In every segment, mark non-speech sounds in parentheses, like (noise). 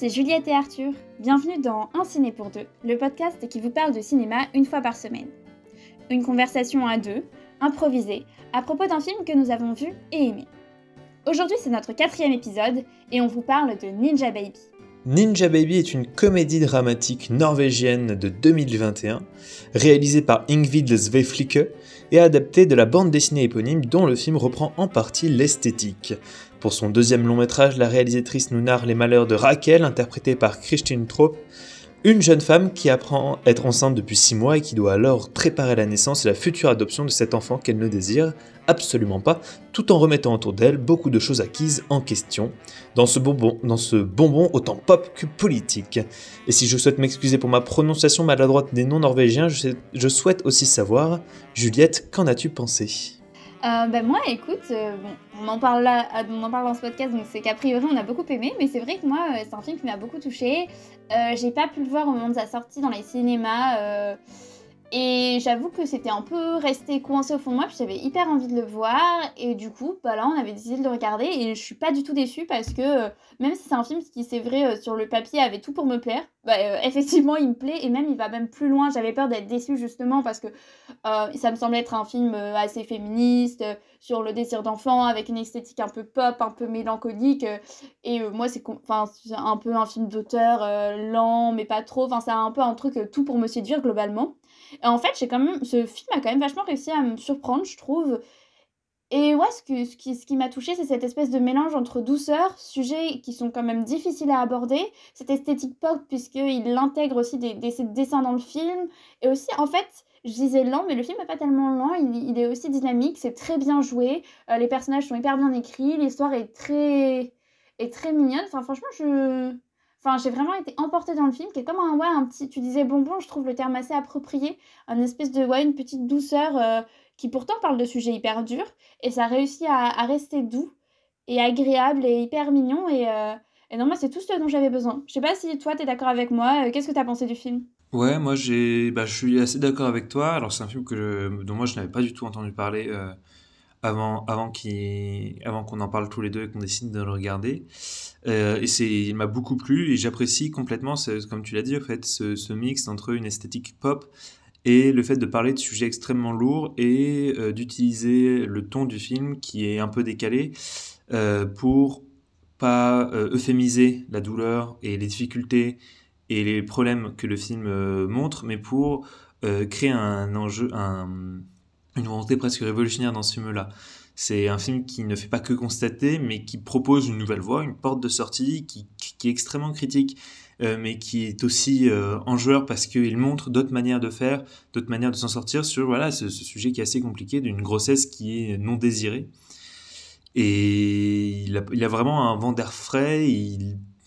c'est Juliette et Arthur. Bienvenue dans Un ciné pour deux, le podcast qui vous parle de cinéma une fois par semaine. Une conversation à deux, improvisée, à propos d'un film que nous avons vu et aimé. Aujourd'hui, c'est notre quatrième épisode et on vous parle de Ninja Baby. Ninja Baby est une comédie dramatique norvégienne de 2021, réalisée par Ingvild Sveflicke et adaptée de la bande dessinée éponyme dont le film reprend en partie l'esthétique. Pour son deuxième long métrage, la réalisatrice nous narre les malheurs de Raquel, interprétée par Christine Trop, une jeune femme qui apprend être enceinte depuis 6 mois et qui doit alors préparer la naissance et la future adoption de cet enfant qu'elle ne désire absolument pas, tout en remettant autour d'elle beaucoup de choses acquises en question, dans ce bonbon, dans ce bonbon autant pop que politique. Et si je souhaite m'excuser pour ma prononciation maladroite des noms norvégiens, je, souhaite aussi savoir, Juliette, qu'en as-tu pensé? Euh, ben moi, écoute, euh, on en parle là, on en parle dans ce podcast, donc c'est qu'a priori on a beaucoup aimé, mais c'est vrai que moi, euh, c'est un film qui m'a beaucoup touchée. j'ai pas pu le voir au moment de sa sortie dans les cinémas. Et j'avoue que c'était un peu resté coincé au fond de moi, puis j'avais hyper envie de le voir. Et du coup, bah là, on avait décidé de le regarder. Et je suis pas du tout déçue parce que, euh, même si c'est un film qui, c'est vrai, euh, sur le papier avait tout pour me plaire, bah, euh, (laughs) effectivement, il me plaît. Et même, il va même plus loin. J'avais peur d'être déçue justement parce que ça me semblait être un film assez féministe, sur le désir d'enfant, avec une esthétique un peu pop, un peu mélancolique. et moi, c'est un peu un film d'auteur lent, mais pas trop. Enfin, c'est un peu un truc tout pour me séduire globalement. Et en fait, j'ai quand même, ce film a quand même vachement réussi à me surprendre, je trouve. Et ouais, ce, que, ce qui, ce qui m'a touché, c'est cette espèce de mélange entre douceur, sujets qui sont quand même difficiles à aborder, cette esthétique pop, puisqu'il intègre aussi des, des, dessins dans le film, et aussi, en fait, je disais lent, mais le film n'est pas tellement lent, il, il, est aussi dynamique, c'est très bien joué, euh, les personnages sont hyper bien écrits, l'histoire est très, est très mignonne, enfin franchement, je, Enfin, j'ai vraiment été emportée dans le film, qui est comme un, ouais, un petit, tu disais bonbon, je trouve le terme assez approprié, un espèce de, ouais, une petite douceur euh, qui pourtant parle de sujets hyper durs, et ça réussit à, rester doux et agréable et hyper mignon, et, euh, et non, moi, c'est tout ce dont j'avais besoin. Je sais pas si toi, t'es d'accord avec moi, euh, qu'est-ce que t'as pensé du film? Ouais, moi, j'ai, bah, je suis assez d'accord avec toi, alors c'est un film que dont moi, je n'avais pas du tout entendu parler avant, avant qu'on en parle tous les deux et qu'on décide de le regarder. Euh, et c'est, il m'a beaucoup plu et j'apprécie complètement, comme tu l'as dit, en fait, ce, ce, mix entre une esthétique pop et le fait de parler de sujets extrêmement lourds et euh, d'utiliser le ton du film qui est un peu décalé euh, pour pas euh, euphémiser la douleur et les difficultés et les problèmes que le film montre, mais pour créer un enjeu, un, une volonté presque révolutionnaire dans ce film-là. C'est un film qui ne fait pas que constater, mais qui propose une nouvelle voie, une porte de sortie, qui, est extrêmement critique, euh, mais qui est aussi euh, enjoueur parce qu'il montre d'autres manières de faire, d'autres manières de s'en sortir sur voilà ce, sujet qui est assez compliqué d'une grossesse qui est non désirée. Et il a, a vraiment un vent d'air frais,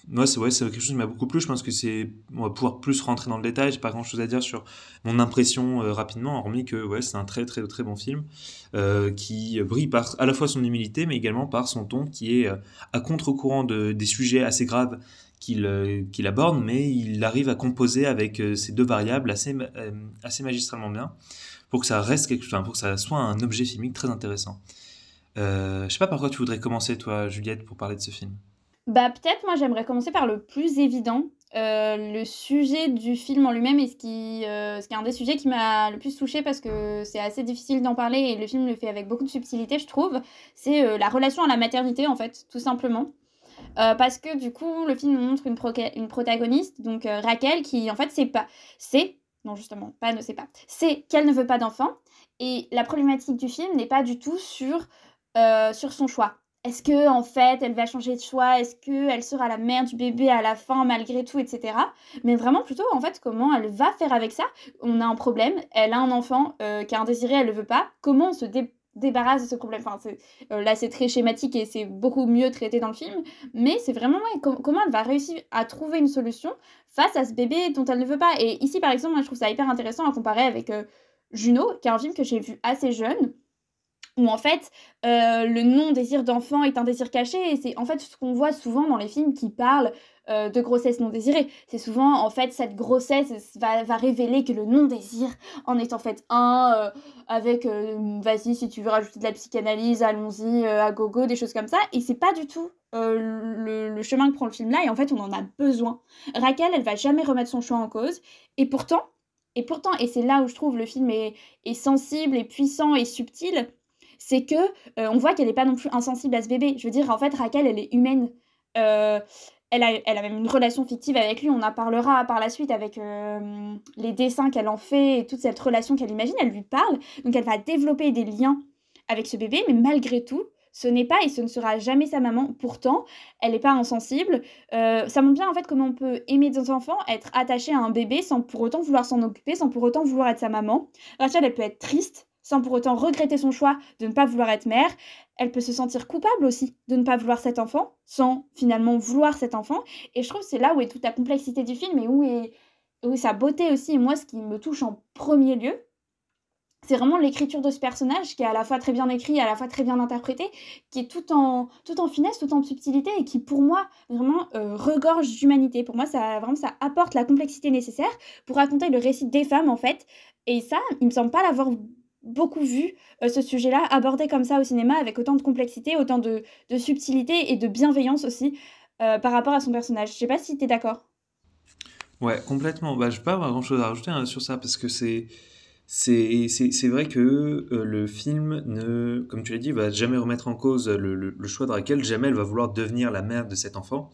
moi, c'est ouais, quelque chose qui m'a beaucoup plu. Je pense que c'est, on va pouvoir plus rentrer dans le détail. J'ai pas grand chose à dire sur mon impression euh, rapidement, hormis que ouais, c'est un très très très bon film euh, qui brille par à la fois son humilité, mais également par son ton qui est euh, à contre-courant de, des sujets assez graves qu'il euh, qu'il aborde, mais il arrive à composer avec ces deux variables assez assez magistralement bien pour que ça reste quelque chose, pour que ça soit un objet filmique très intéressant. je sais pas par quoi tu voudrais commencer, toi, Juliette, pour parler de ce film. Bah peut-être moi j'aimerais commencer par le plus évident, euh, le sujet du film en lui-même et ce qui, euh, ce qui est un des sujets qui m'a le plus touchée parce que c'est assez difficile d'en parler et le film le fait avec beaucoup de subtilité je trouve, c'est euh, la relation à la maternité en fait, tout simplement. parce que du coup le film montre une, une protagoniste, donc Raquel, qui en fait c'est pas... C'est... Non justement, pas ne sait pas. C'est qu'elle ne veut pas d'enfant et la problématique du film n'est pas du tout sur, sur son choix est-ce que en fait elle va changer de choix? Est-ce que elle sera la mère du bébé à la fin malgré tout, etc. Mais vraiment plutôt en fait comment elle va faire avec ça? On a un problème, elle a un enfant euh, qui a un désiré, elle le veut pas. Comment on se débarrasse de ce problème? Enfin euh, là c'est très schématique et c'est beaucoup mieux traité dans le film, mais c'est vraiment comment elle va réussir à trouver une solution face à ce bébé dont elle ne veut pas? Et ici par exemple, moi je trouve ça hyper intéressant à comparer avec euh, Juno, qui est un film que j'ai vu assez jeune où en fait le non-désir d'enfant est un désir caché et c'est en fait ce qu'on voit souvent dans les films qui parlent euh, de grossesse non désirée. C'est souvent, en fait, cette grossesse va, va, révéler que le non-désir en est en fait un, euh, avec, euh, vas-y, si tu veux rajouter de la psychanalyse, allons-y, à gogo, des choses comme ça. Et c'est pas du tout le, chemin que prend le film là, et en fait, on en a besoin. Raquel, elle va jamais remettre son choix en cause, et pourtant, et pourtant, et c'est là où je trouve le film est, est sensible et puissant et subtil, c'est que on voit qu'elle n'est pas non plus insensible à ce bébé. Je veux dire, en fait, Raquel, elle est humaine. Euh, elle a, même une relation fictive avec lui, on en parlera par la suite avec euh, les dessins qu'elle en fait et toute cette relation qu'elle imagine, elle lui parle, donc elle va développer des liens avec ce bébé, mais malgré tout, ce n'est pas et ce ne sera jamais sa maman. Pourtant, elle n'est pas insensible. Euh, ça montre bien en fait comment on peut aimer des enfants, être attaché à un bébé sans pour autant vouloir s'en occuper, sans pour autant vouloir être sa maman. Rachel, elle peut être triste sans pour autant regretter son choix de ne pas vouloir être mère. Elle peut se sentir coupable aussi de ne pas vouloir cet enfant, sans finalement vouloir cet enfant. Et je trouve que c'est là où est toute la complexité du film et où est, où sa beauté aussi. Et moi, ce qui me touche en premier lieu, c'est vraiment l'écriture de ce personnage qui est à la fois très bien écrit, à la fois très bien interprété, qui est tout en, tout en finesse, tout en subtilité et qui pour moi vraiment euh, regorge d'humanité. Pour moi, ça vraiment ça apporte la complexité nécessaire pour raconter le récit des femmes en fait. Et ça, il me semble pas l'avoir beaucoup vu euh, ce sujet-là abordé comme ça au cinéma avec autant de complexité, autant de, subtilité et de bienveillance aussi euh, par rapport à son personnage. Je sais pas si tu es d'accord. Ouais, complètement. Bah, je peux pas grand-chose à rajouter hein, sur ça parce que c'est c'est vrai que euh, le film ne, comme tu l'as dit, va jamais remettre en cause le, le, choix de Raquel. Jamais elle va vouloir devenir la mère de cet enfant.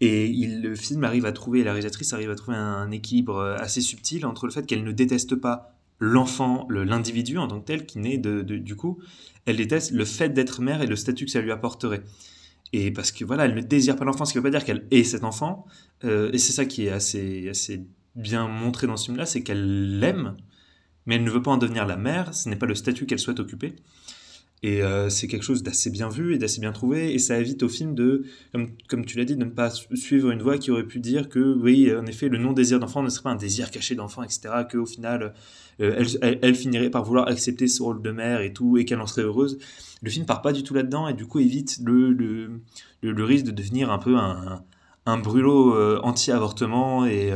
Et le film arrive à trouver, la réalisatrice arrive à trouver un équilibre assez subtil entre le fait qu'elle ne déteste pas l'enfant, l'individu en tant que tel, qui naît de, du coup, elle déteste le fait d'être mère et le statut que ça lui apporterait. Et parce que voilà, elle ne désire pas l'enfant, ce qui ne veut pas dire qu'elle est cet enfant. Euh, et c'est ça qui est assez, assez bien montré dans ce film-là, c'est qu'elle l'aime, mais elle ne veut pas en devenir la mère, ce n'est pas le statut qu'elle souhaite occuper. Et euh, c'est quelque chose d'assez bien vu et d'assez bien trouvé. Et ça évite au film de, comme, comme tu l'as dit, de ne pas suivre une voie qui aurait pu dire que, oui, en effet, le non-désir d'enfant ne serait pas un désir caché d'enfant, etc. Qu'au final, euh, elle, elle, finirait par vouloir accepter ce rôle de mère et tout, et qu'elle en serait heureuse. Le film part pas du tout là-dedans et du coup évite le, le, le, risque de devenir un peu un, un brûlot euh, anti-avortement et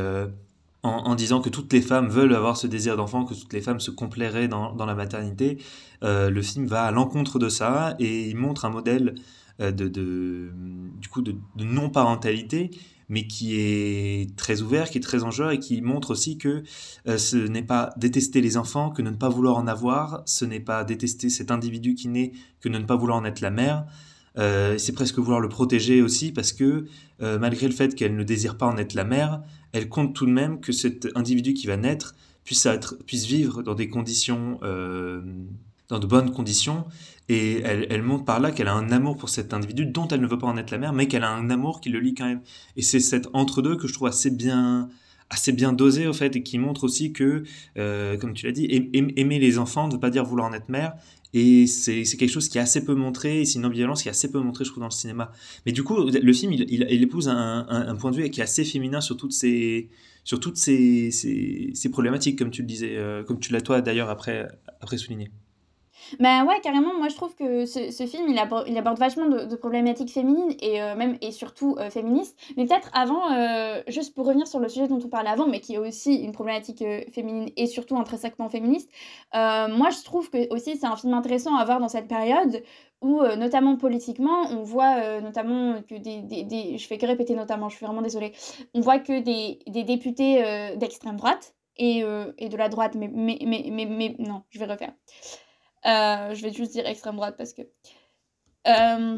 en, disant que toutes les femmes veulent avoir ce désir d'enfant, que toutes les femmes se complairaient dans, la maternité. Euh, le film va à l'encontre de ça et il montre un modèle euh, de, de, du coup de, non-parentalité, mais qui est très ouvert, qui est très enjoueur et qui montre aussi que euh, ce n'est pas détester les enfants que ne pas vouloir en avoir, ce n'est pas détester cet individu qui naît que ne pas vouloir en être la mère. c'est presque vouloir le protéger aussi parce que malgré le fait qu'elle ne désire pas en être la mère, elle compte tout de même que cet individu qui va naître puisse, être, puisse vivre dans des conditions, euh, dans de bonnes conditions, et elle, montre par là qu'elle a un amour pour cet individu dont elle ne veut pas en être la mère, mais qu'elle a un amour qui le lie quand même. Et c'est cet entre-deux que je trouve assez bien, assez bien dosé au fait, et qui montre aussi que, euh, comme tu l'as dit, aimer les enfants ne veut pas dire vouloir en être mère, et c'est quelque chose qui est assez peu montré, c'est une ambivalence qui est assez peu montrée, je trouve, dans le cinéma. Mais du coup, le film, il, épouse un, point de vue qui est assez féminin sur toutes ces, sur toutes ces, ces problématiques, comme tu le disais, euh, comme tu l'as toi d'ailleurs après, après souligné. Ben ouais, carrément, moi je trouve que ce, ce film, il aborde, il aborde vachement de, problématiques féminines et euh, même et surtout euh, féministes. Mais peut-être avant, euh, juste pour revenir sur le sujet dont on parlait avant, mais qui est aussi une problématique féminine et surtout intrinsèquement féministe, moi je trouve que aussi c'est un film intéressant à voir dans cette période où, notamment politiquement, on voit notamment que des, des, des, Je fais que répéter notamment, je suis vraiment désolée. On voit que des, des députés d'extrême droite et, et de la droite, mais, mais, mais, mais non, je vais refaire. Euh, je vais juste dire extrême droite parce que. Euh,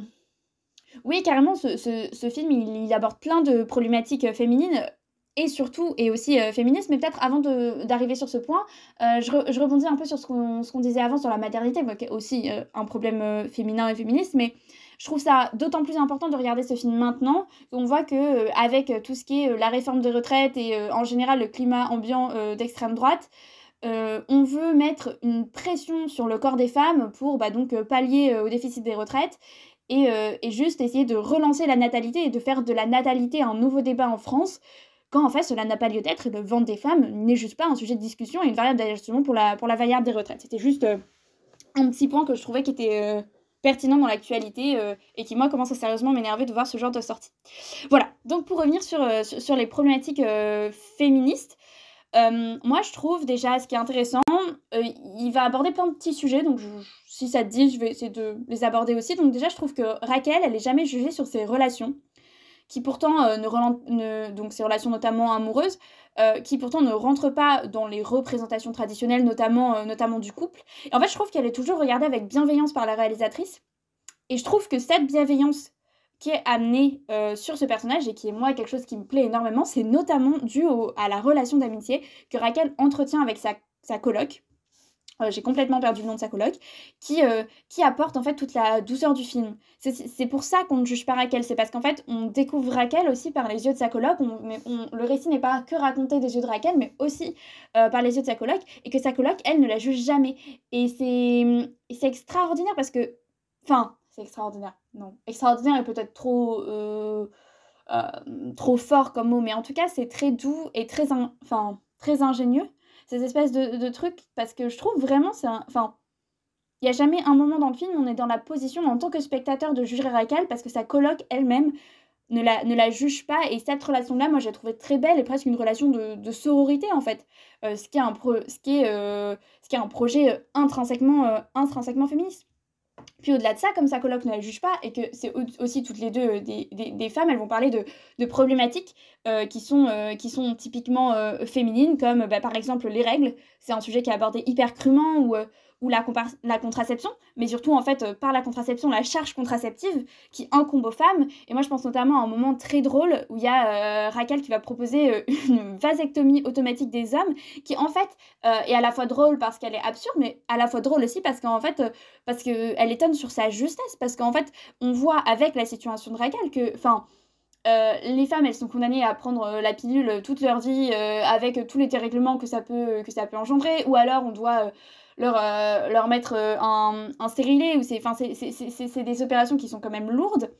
oui, carrément, ce, ce, film, il, aborde plein de problématiques féminines et surtout, et aussi euh, féministes. Mais peut-être avant d'arriver sur ce point, je, je, rebondis un peu sur ce qu'on disait avant sur la maternité, qui est aussi un problème féminin et féministe. Mais je trouve ça d'autant plus important de regarder ce film maintenant. On voit que avec tout ce qui est la réforme des retraites et en général le climat ambiant d'extrême droite, euh, on veut mettre une pression sur le corps des femmes pour bah, donc euh, pallier euh, au déficit des retraites et, juste essayer de relancer la natalité et de faire de la natalité un nouveau débat en France quand en fait cela n'a pas lieu d'être et le ventre des femmes n'est juste pas un sujet de discussion et une variable d'ajustement pour la, pour la des retraites. C'était juste un petit point que je trouvais qui était pertinent dans l'actualité et qui, moi, commence à sérieusement m'énerver de voir ce genre de sortie. Voilà, donc pour revenir sur, sur, les problématiques féministes, moi, je trouve déjà ce qui est intéressant, il va aborder plein de petits sujets, donc si ça te dit, je vais essayer de les aborder aussi. Donc déjà, je trouve que Raquel, elle est jamais jugée sur ses relations qui pourtant euh, ne, donc ces relations notamment amoureuses, euh, qui pourtant ne rentrent pas dans les représentations traditionnelles, notamment, euh, notamment du couple. Et en fait, je trouve qu'elle est toujours regardée avec bienveillance par la réalisatrice. Et je trouve que cette bienveillance qui est amenée sur ce personnage et qui est moi quelque chose qui me plaît énormément, c'est notamment dû à la relation d'amitié que Raquel entretient avec sa, sa coloc, euh, j'ai complètement perdu le nom de sa coloc, qui, euh, qui apporte en fait toute la douceur du film. C'est pour ça qu'on ne juge pas Raquel, c'est parce qu'en fait on découvre Raquel aussi par les yeux de sa coloc, mais le récit n'est pas que raconté des yeux de Raquel, mais aussi euh, par les yeux de sa coloc, et que sa coloc, elle, ne la juge jamais. Et c'est extraordinaire parce que... Enfin, extraordinaire, non. Extraordinaire est peut-être trop... trop fort comme mot, mais en tout cas c'est très doux et très, enfin, très ingénieux ces espèces de, trucs, parce que je trouve vraiment, c'est Enfin, il n'y a jamais un moment dans le film où on est dans la position, en tant que spectateur, de juger Raquel, parce que sa coloc elle-même ne la, ne la juge pas. Et cette relation-là, moi, j'ai trouvé très belle et presque une relation de, sororité, en fait. Euh, ce, qui est un ce, qui est, euh, ce qui est un projet euh, intrinsèquement, intrinsèquement féministe. Puis au-delà de ça, comme sa coloc ne la juge pas, et que c'est aussi toutes les deux euh, des, femmes, elles vont parler de, problématiques euh, qui, sont, euh, qui sont typiquement féminines, comme bah, par exemple les règles. C'est un sujet qui est abordé hyper crûment, ou ou la, la contraception, mais surtout en fait euh, par la contraception, la charge contraceptive qui incombe aux femmes. Et moi je pense notamment à un moment très drôle où il y a euh, Raquel qui va proposer euh, (laughs) une vasectomie automatique des hommes, qui en fait est à la fois drôle parce qu'elle est absurde, mais à la fois drôle aussi parce qu'en fait, parce qu'elle étonne sur sa justesse, parce qu'en fait on voit avec la situation de Raquel que, enfin, les femmes, elles sont condamnées à prendre la pilule toute leur vie avec tous les dérèglements que ça peut, que ça peut engendrer, ou alors on doit leur, euh, leur mettre euh, un, un stérilet, ou c'est, c'est des opérations qui sont quand même lourdes.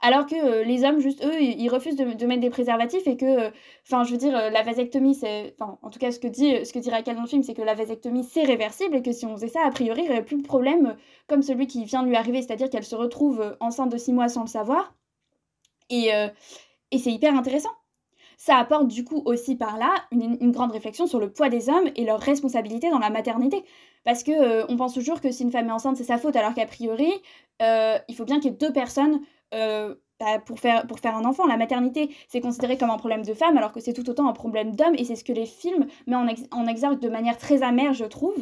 Alors que euh, les hommes, juste eux, ils, refusent de, mettre des préservatifs et que, enfin, je veux dire, la vasectomie, c'est. En tout cas, ce que dit, ce que dit Raquel dans le film, c'est que la vasectomie, c'est réversible et que si on faisait ça, a priori, il n'y aurait plus de problème comme celui qui vient de lui arriver, c'est-à-dire qu'elle se retrouve enceinte de six mois sans le savoir. Et, et c'est hyper intéressant. Ça apporte du coup aussi par là une, grande réflexion sur le poids des hommes et leur responsabilité dans la maternité. Parce que euh, on pense toujours que si une femme est enceinte, c'est sa faute, alors qu'a priori, euh, il faut bien qu'il y ait deux personnes euh, bah, pour, faire, pour faire un enfant. La maternité, c'est considéré comme un problème de femme, alors que c'est tout autant un problème d'homme, et c'est ce que les films mettent en, en exergue de manière très amère, je trouve.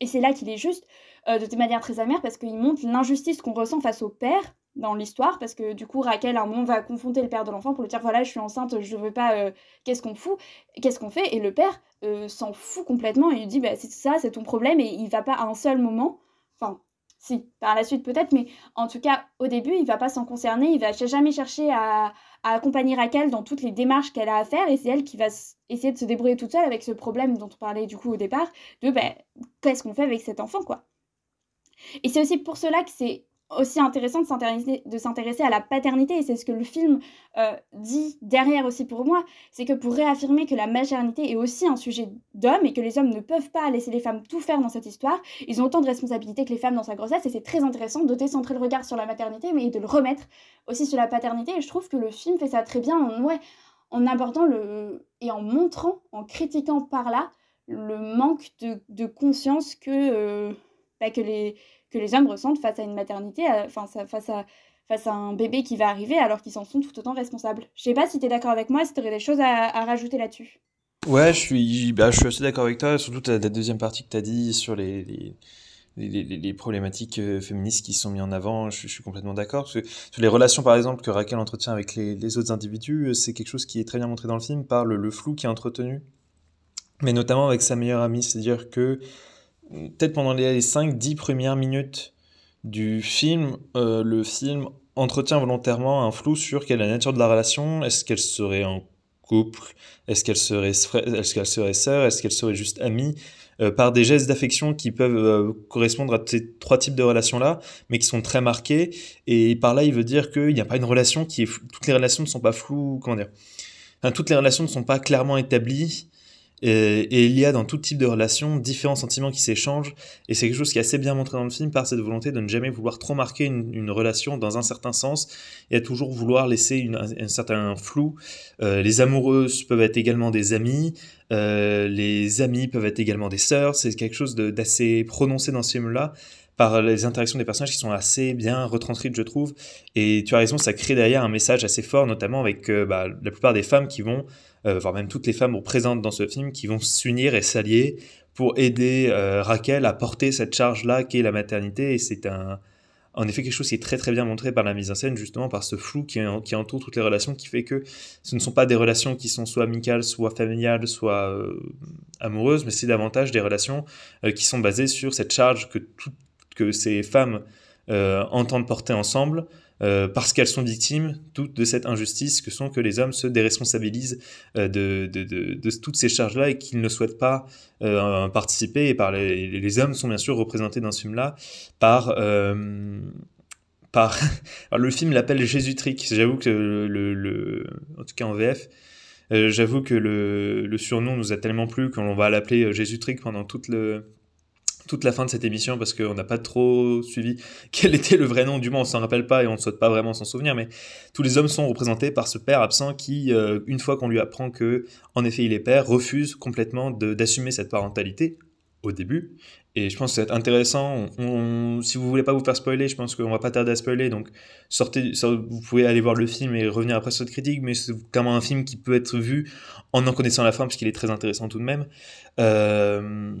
Et c'est là qu'il est juste, de manière très amère, parce qu'il montre l'injustice qu'on ressent face au père, dans l'histoire parce que du coup Raquel à un moment va confronter le père de l'enfant pour lui dire voilà je suis enceinte je veux pas euh, qu'est-ce qu'on fout qu'est-ce qu'on fait et le père euh, s'en fout complètement et lui dit bah c'est ça c'est ton problème et il va pas à un seul moment enfin si par la suite peut-être mais en tout cas au début il va pas s'en concerner il va jamais chercher à, accompagner Raquel dans toutes les démarches qu'elle a à faire et c'est elle qui va essayer de se débrouiller toute seule avec ce problème dont on parlait du coup au départ de bah, qu'est-ce qu'on fait avec cet enfant quoi. Et c'est aussi pour cela que c'est aussi intéressant de s'intéresser, à la paternité, et c'est ce que le film euh, dit derrière aussi pour moi, c'est que pour réaffirmer que la maternité est aussi un sujet d'homme et que les hommes ne peuvent pas laisser les femmes tout faire dans cette histoire, ils ont autant de responsabilités que les femmes dans sa grossesse, et c'est très intéressant de décentrer le regard sur la maternité, mais de le remettre aussi sur la paternité, et je trouve que le film fait ça très bien, en, ouais, en abordant le... et en montrant, en critiquant par là, le manque de, de conscience que, euh, bah, que les que les hommes ressentent face à une maternité, euh, enfin face à, face à un bébé qui va arriver alors qu'ils s'en sont tout autant responsables. Je sais pas si tu es d'accord avec moi, si tu aurais des choses à, rajouter là-dessus. Ouais, je suis, bah, je suis assez d'accord avec toi, surtout la deuxième partie que tu as dit sur les, les, problématiques euh, féministes qui sont mises en avant, je, suis complètement d'accord. Sur les relations, par exemple, que Raquel entretient avec les, autres individus, euh, c'est quelque chose qui est très bien montré dans le film par le, le flou qui est entretenu, mais notamment avec sa meilleure amie, c'est-à-dire que peut-être pendant les 5-10 premières minutes du film, euh, le film entretient volontairement un flou sur quelle est la nature de la relation. Est-ce qu'elle serait en couple? Est-ce qu'elle serait, est-ce qu'elle serait sœur? Est-ce qu'elle serait juste amie? Euh, Par des gestes d'affection qui peuvent euh, correspondre à ces trois types de relations-là, mais qui sont très marqués. Et par là, il veut dire qu'il n'y a pas une relation qui est... Toutes les relations ne sont pas floues, comment dire? Toutes les relations ne sont pas clairement établies Et, il y a dans tout type de relation différents sentiments qui s'échangent, et c'est quelque chose qui est assez bien montré dans le film par cette volonté de ne jamais vouloir trop marquer une, relation dans un certain sens, et à toujours vouloir laisser un, certain flou. Euh, les amoureuses peuvent être également des amis, euh, les amis peuvent être également des sœurs, c'est quelque chose d'assez prononcé dans ce film-là par les interactions des personnages qui sont assez bien retranscrites, je trouve. Et tu as raison, ça crée derrière un message assez fort, notamment avec euh, bah, la plupart des femmes qui vont euh, voire même toutes les femmes présentes dans ce film, qui vont s'unir et s'allier pour aider euh, Raquel à porter cette charge-là qui est la maternité. Et c'est un, en effet quelque chose qui est très très bien montré par la mise en scène, justement par ce flou qui, qui entoure toutes les relations, qui fait que ce ne sont pas des relations qui sont soit amicales, soit familiales, soit euh, amoureuses, mais c'est davantage des relations qui sont basées sur cette charge que, que ces femmes entendent porter ensemble, euh, parce qu'elles sont victimes toutes de cette injustice que sont que les hommes se déresponsabilisent euh, de, de, de, toutes ces charges-là et qu'ils ne souhaitent pas euh, participer. Et par les, les, hommes sont bien sûr représentés dans ce film-là par... par (laughs) le film l'appelle Jésus-Trick. J'avoue que le, le, En tout cas en VF, j'avoue que le, le, surnom nous a tellement plu qu'on va l'appeler Jésus-Trick pendant toute le toute la fin de cette émission parce qu'on n'a pas trop suivi (laughs) quel était le vrai nom du moins on s'en rappelle pas et on ne souhaite pas vraiment s'en souvenir mais tous les hommes sont représentés par ce père absent qui euh, une fois qu'on lui apprend que en effet il est père refuse complètement d'assumer cette parentalité au début. Et je pense que c'est intéressant. On, si vous voulez pas vous faire spoiler je pense qu'on va pas tarder à spoiler. Donc sortez vous pouvez aller voir le film et revenir après cette critique mais c'est quand même un film qui peut être vu en en connaissant la fin parce qu'il est très intéressant tout de même. Euh,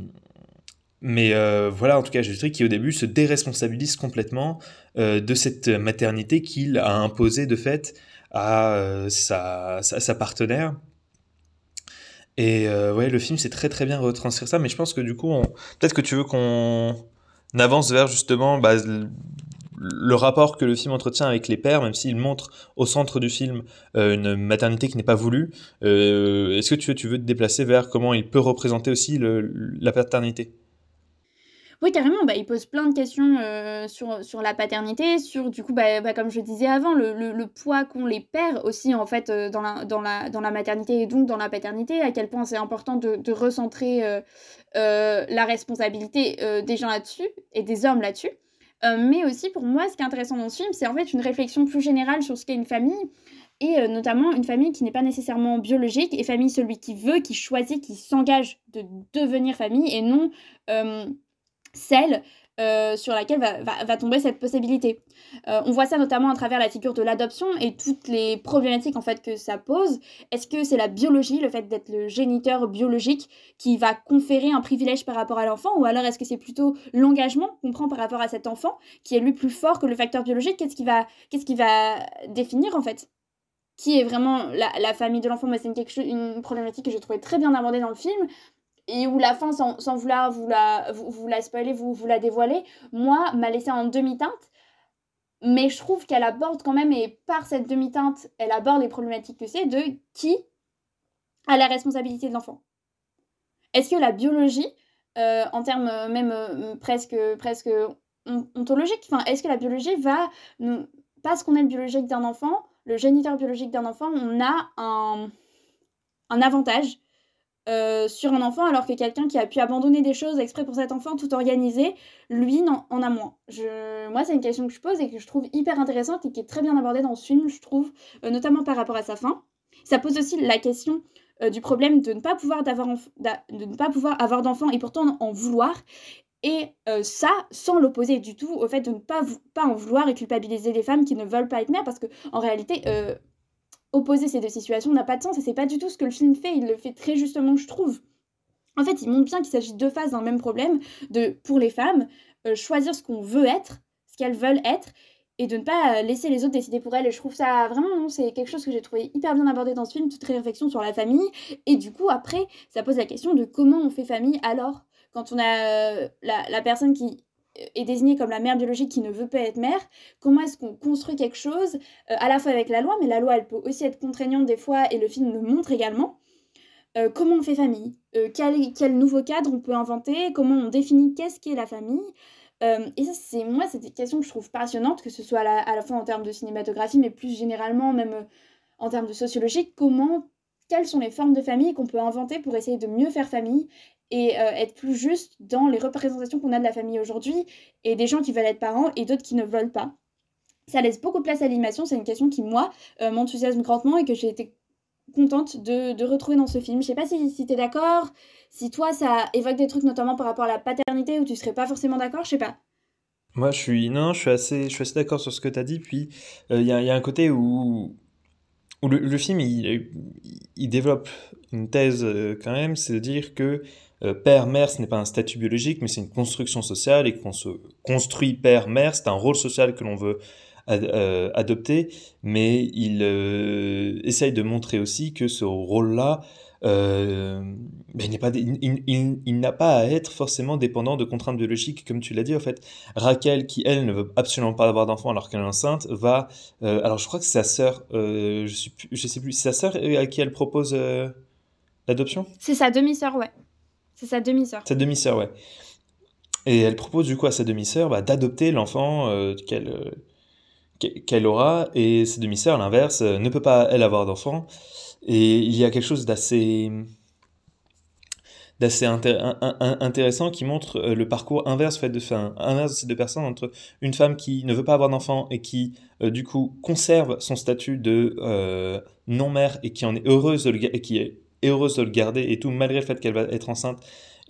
mais euh, voilà, en tout cas, Jésus qui au début se déresponsabilise complètement euh, de cette maternité qu'il a imposée de fait à euh, sa, sa, partenaire. Et ouais, le film, c'est très très bien retranscrire ça, mais je pense que du coup, peut-être que tu veux qu'on avance vers justement bah, le rapport que le film entretient avec les pères, même s'il montre au centre du film une maternité qui n'est pas voulue. Est-ce que tu veux, tu veux te déplacer vers comment il peut représenter aussi la paternité? Oui, carrément, bah, il pose plein de questions euh, sur, sur la paternité, sur, du coup, bah, bah, comme je disais avant, le, le, poids qu'ont les pères aussi, en fait, euh, dans, la, dans, la, dans la maternité et donc dans la paternité, à quel point c'est important de, de recentrer euh, la responsabilité des gens là-dessus et des hommes là-dessus. mais aussi, pour moi, ce qui est intéressant dans ce film, c'est en fait une réflexion plus générale sur ce qu'est une famille et notamment une famille qui n'est pas nécessairement biologique, et famille celui qui veut, qui choisit, qui s'engage de devenir famille, et non celle euh, sur laquelle va, tomber cette possibilité. Euh, on voit ça notamment à travers la figure de l'adoption et toutes les problématiques en fait que ça pose. Est-ce que c'est la biologie, le fait d'être le géniteur biologique qui va conférer un privilège par rapport à l'enfant ou alors est-ce que c'est plutôt l'engagement qu'on prend par rapport à cet enfant qui est lui plus fort que le facteur biologique? Qu'est-ce qui va, va définir en fait? Qui est vraiment la, famille de l'enfant? C'est une, problématique que je trouvais très bien abordée dans le film et où la fin, sans, vouloir vous la, vous, vous, la spoiler, vous, vous la dévoiler, moi, m'a laissé en demi-teinte. Mais je trouve qu'elle aborde quand même, et par cette demi-teinte, elle aborde les problématiques que c'est de qui a la responsabilité de l'enfant. Est-ce que la biologie, euh, en termes euh, même euh, presque, ontologiques, est-ce que la biologie va, parce qu'on est le biologique d'un enfant, le géniteur biologique d'un enfant, on a un, un avantage euh, sur un enfant alors que quelqu'un qui a pu abandonner des choses exprès pour cet enfant tout organisé, lui en a moins. Je... Moi c'est une question que je pose et que je trouve hyper intéressante et qui est très bien abordée dans ce film, je trouve, euh, notamment par rapport à sa fin. Ça pose aussi la question euh, du problème de ne pas pouvoir, de ne pas pouvoir avoir d'enfants et pourtant en vouloir. Et ça, sans l'opposer du tout au fait de ne pas, pas en vouloir et culpabiliser les femmes qui ne veulent pas être mères, parce que en réalité, opposer ces deux situations n'a pas de sens et c'est pas du tout ce que le film fait. Il le fait très justement, je trouve. En fait, il montre bien qu'il s'agit de deux phases d'un même problème, de pour les femmes, euh, choisir ce qu'on veut être, ce qu'elles veulent être, et de ne pas laisser les autres décider pour elles. Et je trouve ça vraiment, c'est quelque chose que j'ai trouvé hyper bien abordé dans ce film, toute réflexion sur la famille. Et du coup, après, ça pose la question de comment on fait famille alors, quand on a euh, la personne qui est désignée comme la mère biologique qui ne veut pas être mère, comment est-ce qu'on construit quelque chose, euh, à la fois avec la loi, mais la loi, elle peut aussi être contraignante des fois, et le film le montre également. Euh, comment on fait famille? Euh, quel, nouveau cadre on peut inventer? Comment on définit qu'est-ce qu'est la famille? Et ça, c'est moi, c'est des questions que je trouve passionnantes, que ce soit à la, à la fois en termes de cinématographie, mais plus généralement, même en termes de sociologie, comment quelles sont les formes de famille qu'on peut inventer pour essayer de mieux faire famille? Et euh, être plus juste dans les représentations qu'on a de la famille aujourd'hui et des gens qui veulent être parents et d'autres qui ne veulent pas. Ça laisse beaucoup de place à l'animation, c'est une question qui, moi, euh, m'enthousiasme grandement et que j'ai été contente de, retrouver dans ce film. Je sais pas si, si tu es d'accord, si toi ça évoque des trucs notamment par rapport à la paternité où tu serais pas forcément d'accord, je sais pas. Moi, je suis, non, je suis assez, assez d'accord sur ce que tu as dit. Puis, euh, il y, a, y, a, un côté où, où le, film, il, il, développe une thèse euh, quand même, c'est de dire que père-mère, ce n'est pas un statut biologique, mais c'est une construction sociale et qu'on se construit père-mère, c'est un rôle social que l'on veut adopter. Mais il essaye de montrer aussi que ce rôle-là euh, ben, il, pas, n'a pas à être forcément dépendant de contraintes biologiques, comme tu l'as dit, en fait. Raquel, qui elle ne veut absolument pas avoir d'enfant alors qu'elle est enceinte, va. Euh, alors je crois que c'est sa sœur, euh, je, je sais plus, c'est sa sœur à qui elle propose l'adoption? C'est sa demi-sœur, ouais. C'est sa demi-sœur. Sa demi-sœur, ouais. Et elle propose du coup à sa demi-sœur bah, d'adopter l'enfant qu'elle qu'elle aura, et sa demi-sœur, à l'inverse, ne peut pas, elle, avoir d'enfant. Et il y a quelque chose d'assez d'assez intéressant qui montre euh, le parcours inverse fait de fin, inverse de ces deux personnes entre une femme qui ne veut pas avoir d'enfant et qui euh, du coup conserve son statut de euh, non mère et qui en est heureuse de le, et qui est heureuse de le garder et tout malgré le fait qu'elle va être enceinte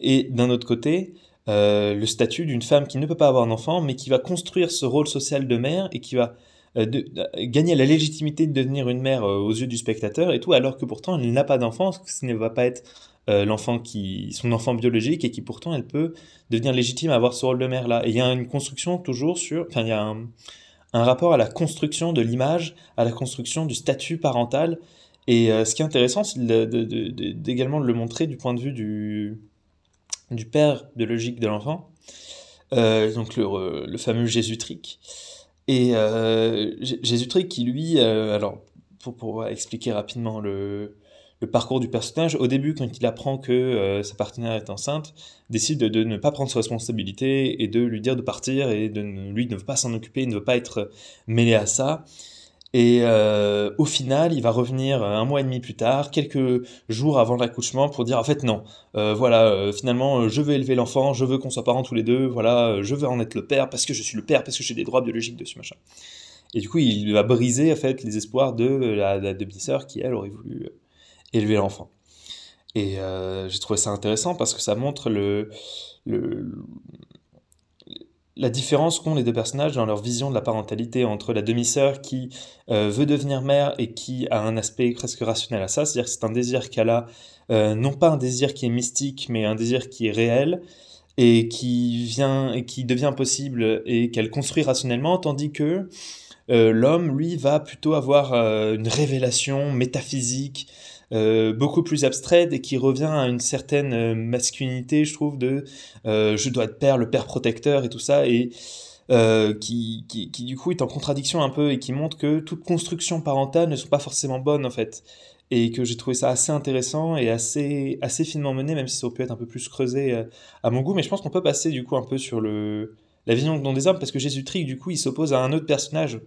et d'un autre côté le statut d'une femme qui ne peut pas avoir d'enfant mais qui va construire ce rôle social de mère et qui va euh, de, gagner la légitimité de devenir une mère euh, aux yeux du spectateur et tout, alors que pourtant elle n'a pas d'enfant, ce ne va pas être euh, l'enfant qui, son enfant biologique et qui pourtant elle peut devenir légitime à avoir ce rôle de mère là. Et il y a une construction toujours sur, enfin il y a un rapport à la construction de l'image, à la construction du statut parental. Et ce qui est intéressant, c'est d'également de, le montrer du point de vue du, du père biologique de l'enfant, donc le, le fameux Jésus-Tric. Et euh, Jésus-Tric qui lui, euh, alors pour, pour expliquer rapidement le, parcours du personnage, au début quand il apprend que euh, sa partenaire est enceinte, décide de, de, ne pas prendre ses responsabilités et de lui dire de partir et de lui ne veut pas s'en occuper, il ne veut pas être mêlé à ça. Et euh, au final, il va revenir un mois et demi plus tard, quelques jours avant l'accouchement, pour dire en fait non, euh, voilà, euh, finalement, je veux élever l'enfant, je veux qu'on soit parents tous les deux, voilà, je veux en être le père parce que je suis le père, parce que j'ai des droits biologiques dessus, machin. Et du coup, il va briser en fait les espoirs de la, la demi-sœur qui elle aurait voulu élever l'enfant. Et j'ai trouvé ça intéressant parce que ça montre le, le la différence qu'ont les deux personnages dans leur vision de la parentalité entre la demi-sœur qui euh, veut devenir mère et qui a un aspect presque rationnel à ça, c'est-à-dire que c'est un désir qu'elle a, euh, non pas un désir qui est mystique, mais un désir qui est réel et qui vient devient possible et qu'elle construit rationnellement, tandis que euh, l'homme, lui, va plutôt avoir une révélation métaphysique, euh, beaucoup plus abstraite et qui revient à une certaine euh, masculinité, je trouve, de euh, je dois être père, le père protecteur et tout ça, et qui, qui, qui, du coup est en contradiction un peu et qui montre que toute construction parentale ne sont pas forcément bonnes en fait. Et que j'ai trouvé ça assez intéressant et assez, assez finement mené, même si ça aurait pu être un peu plus creusé à mon goût. Mais je pense qu'on peut passer du coup un peu sur le, la vision dont des hommes, parce que Jésus Trick, du coup, il s'oppose à un autre personnage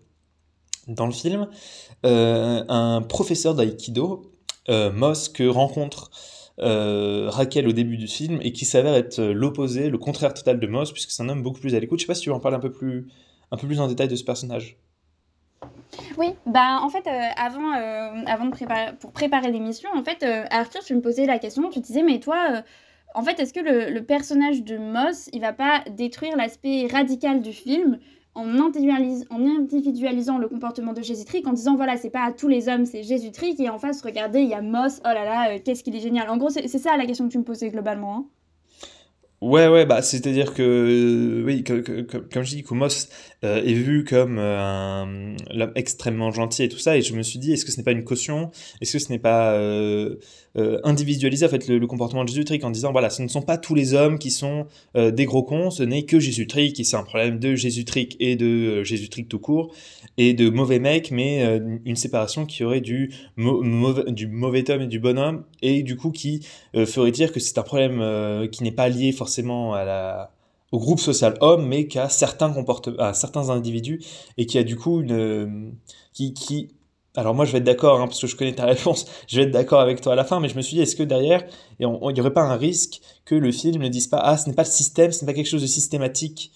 dans le film, un professeur d'aïkido Moss que rencontre euh, Raquel au début du film et qui s'avère être l'opposé, le contraire total de Moss, puisque c'est un homme beaucoup plus à l'écoute. Je sais pas si tu veux en parler un peu plus, un peu plus en détail de ce personnage. Oui, bah en fait, euh, avant, avant de préparer, pour préparer l'émission, en fait, Arthur, tu me posais la question, tu disais, mais toi, en fait, est-ce que le, le, personnage de Moss, il va pas détruire l'aspect radical du film en, individualisant le comportement de Jésus-Tric, en disant voilà, c'est pas à tous les hommes, c'est Jésus-Tric, et en face, regardez, il y a Moss, oh là là, euh, qu'est-ce qu'il est génial. En gros, c'est ça la question que tu me posais globalement. Hein. Ouais, ouais, bah, c'est-à-dire que, oui, que, comme je dis, Kumos euh, est vu comme euh, un extrêmement gentil et tout ça, et je me suis dit, est-ce que ce n'est pas une caution? Est-ce que ce n'est pas euh, euh, individualiser en fait le, comportement de Jésus-Tric en disant, voilà, ce ne sont pas tous les hommes qui sont des gros cons, ce n'est que Jésus-Tric, et c'est un problème de Jésus-Tric et de Jésus-Tric tout court, et de mauvais mecs, mais une séparation qui aurait du, mauvais, du mauvais homme et du bon homme, et du coup qui ferait dire que c'est un problème qui n'est pas lié forcément à la, au groupe social homme, mais qu'à certains à certains individus, et qui a du coup une, qui alors moi je vais être d'accord, hein, parce que je connais ta (laughs) réponse, je vais être d'accord avec toi à la fin, mais je me suis dit, est-ce que derrière, il n'y aurait pas un risque que le film ne dise pas, ah, ce n'est pas le système, ce n'est pas quelque chose de systématique,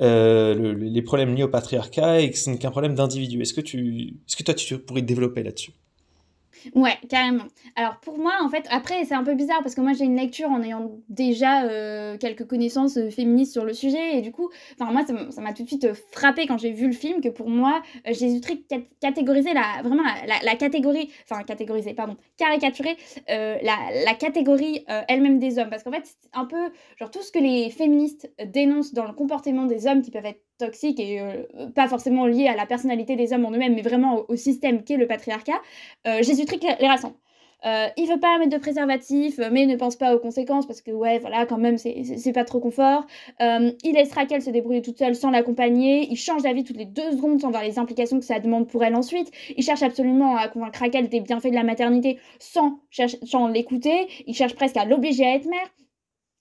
euh, les problèmes liés au patriarcat, et que ce n'est qu'un problème d'individu. Est-ce que, tu, est-ce que toi tu pourrais développer là-dessus? Ouais, carrément. Alors pour moi, en fait, après, c'est un peu bizarre parce que moi j'ai une lecture en ayant déjà euh, quelques connaissances euh, féministes sur le sujet et du coup, enfin moi ça m'a tout de suite euh, frappé quand j'ai vu le film que pour moi, Jésus-Christ catégorisait la, vraiment la, catégorie, enfin catégorisé, pardon, caricaturer la, la, catégorie elle-même des hommes parce qu'en fait, c'est un peu genre tout ce que les féministes dénoncent dans le comportement des hommes qui peuvent être toxiques et pas forcément liés à la personnalité des hommes en eux-mêmes, mais vraiment au, système qu'est le patriarcat, Jésus les rassemble. Euh, il veut pas mettre de préservatif, mais ne pense pas aux conséquences parce que, ouais, voilà, quand même, c'est pas trop confort. Euh, il laisse Raquel se débrouiller toute seule sans l'accompagner. Il change d'avis toutes les deux secondes sans voir les implications que ça demande pour elle ensuite. Il cherche absolument à convaincre Raquel des bienfaits de la maternité sans, sans l'écouter. Il cherche presque à l'obliger à être mère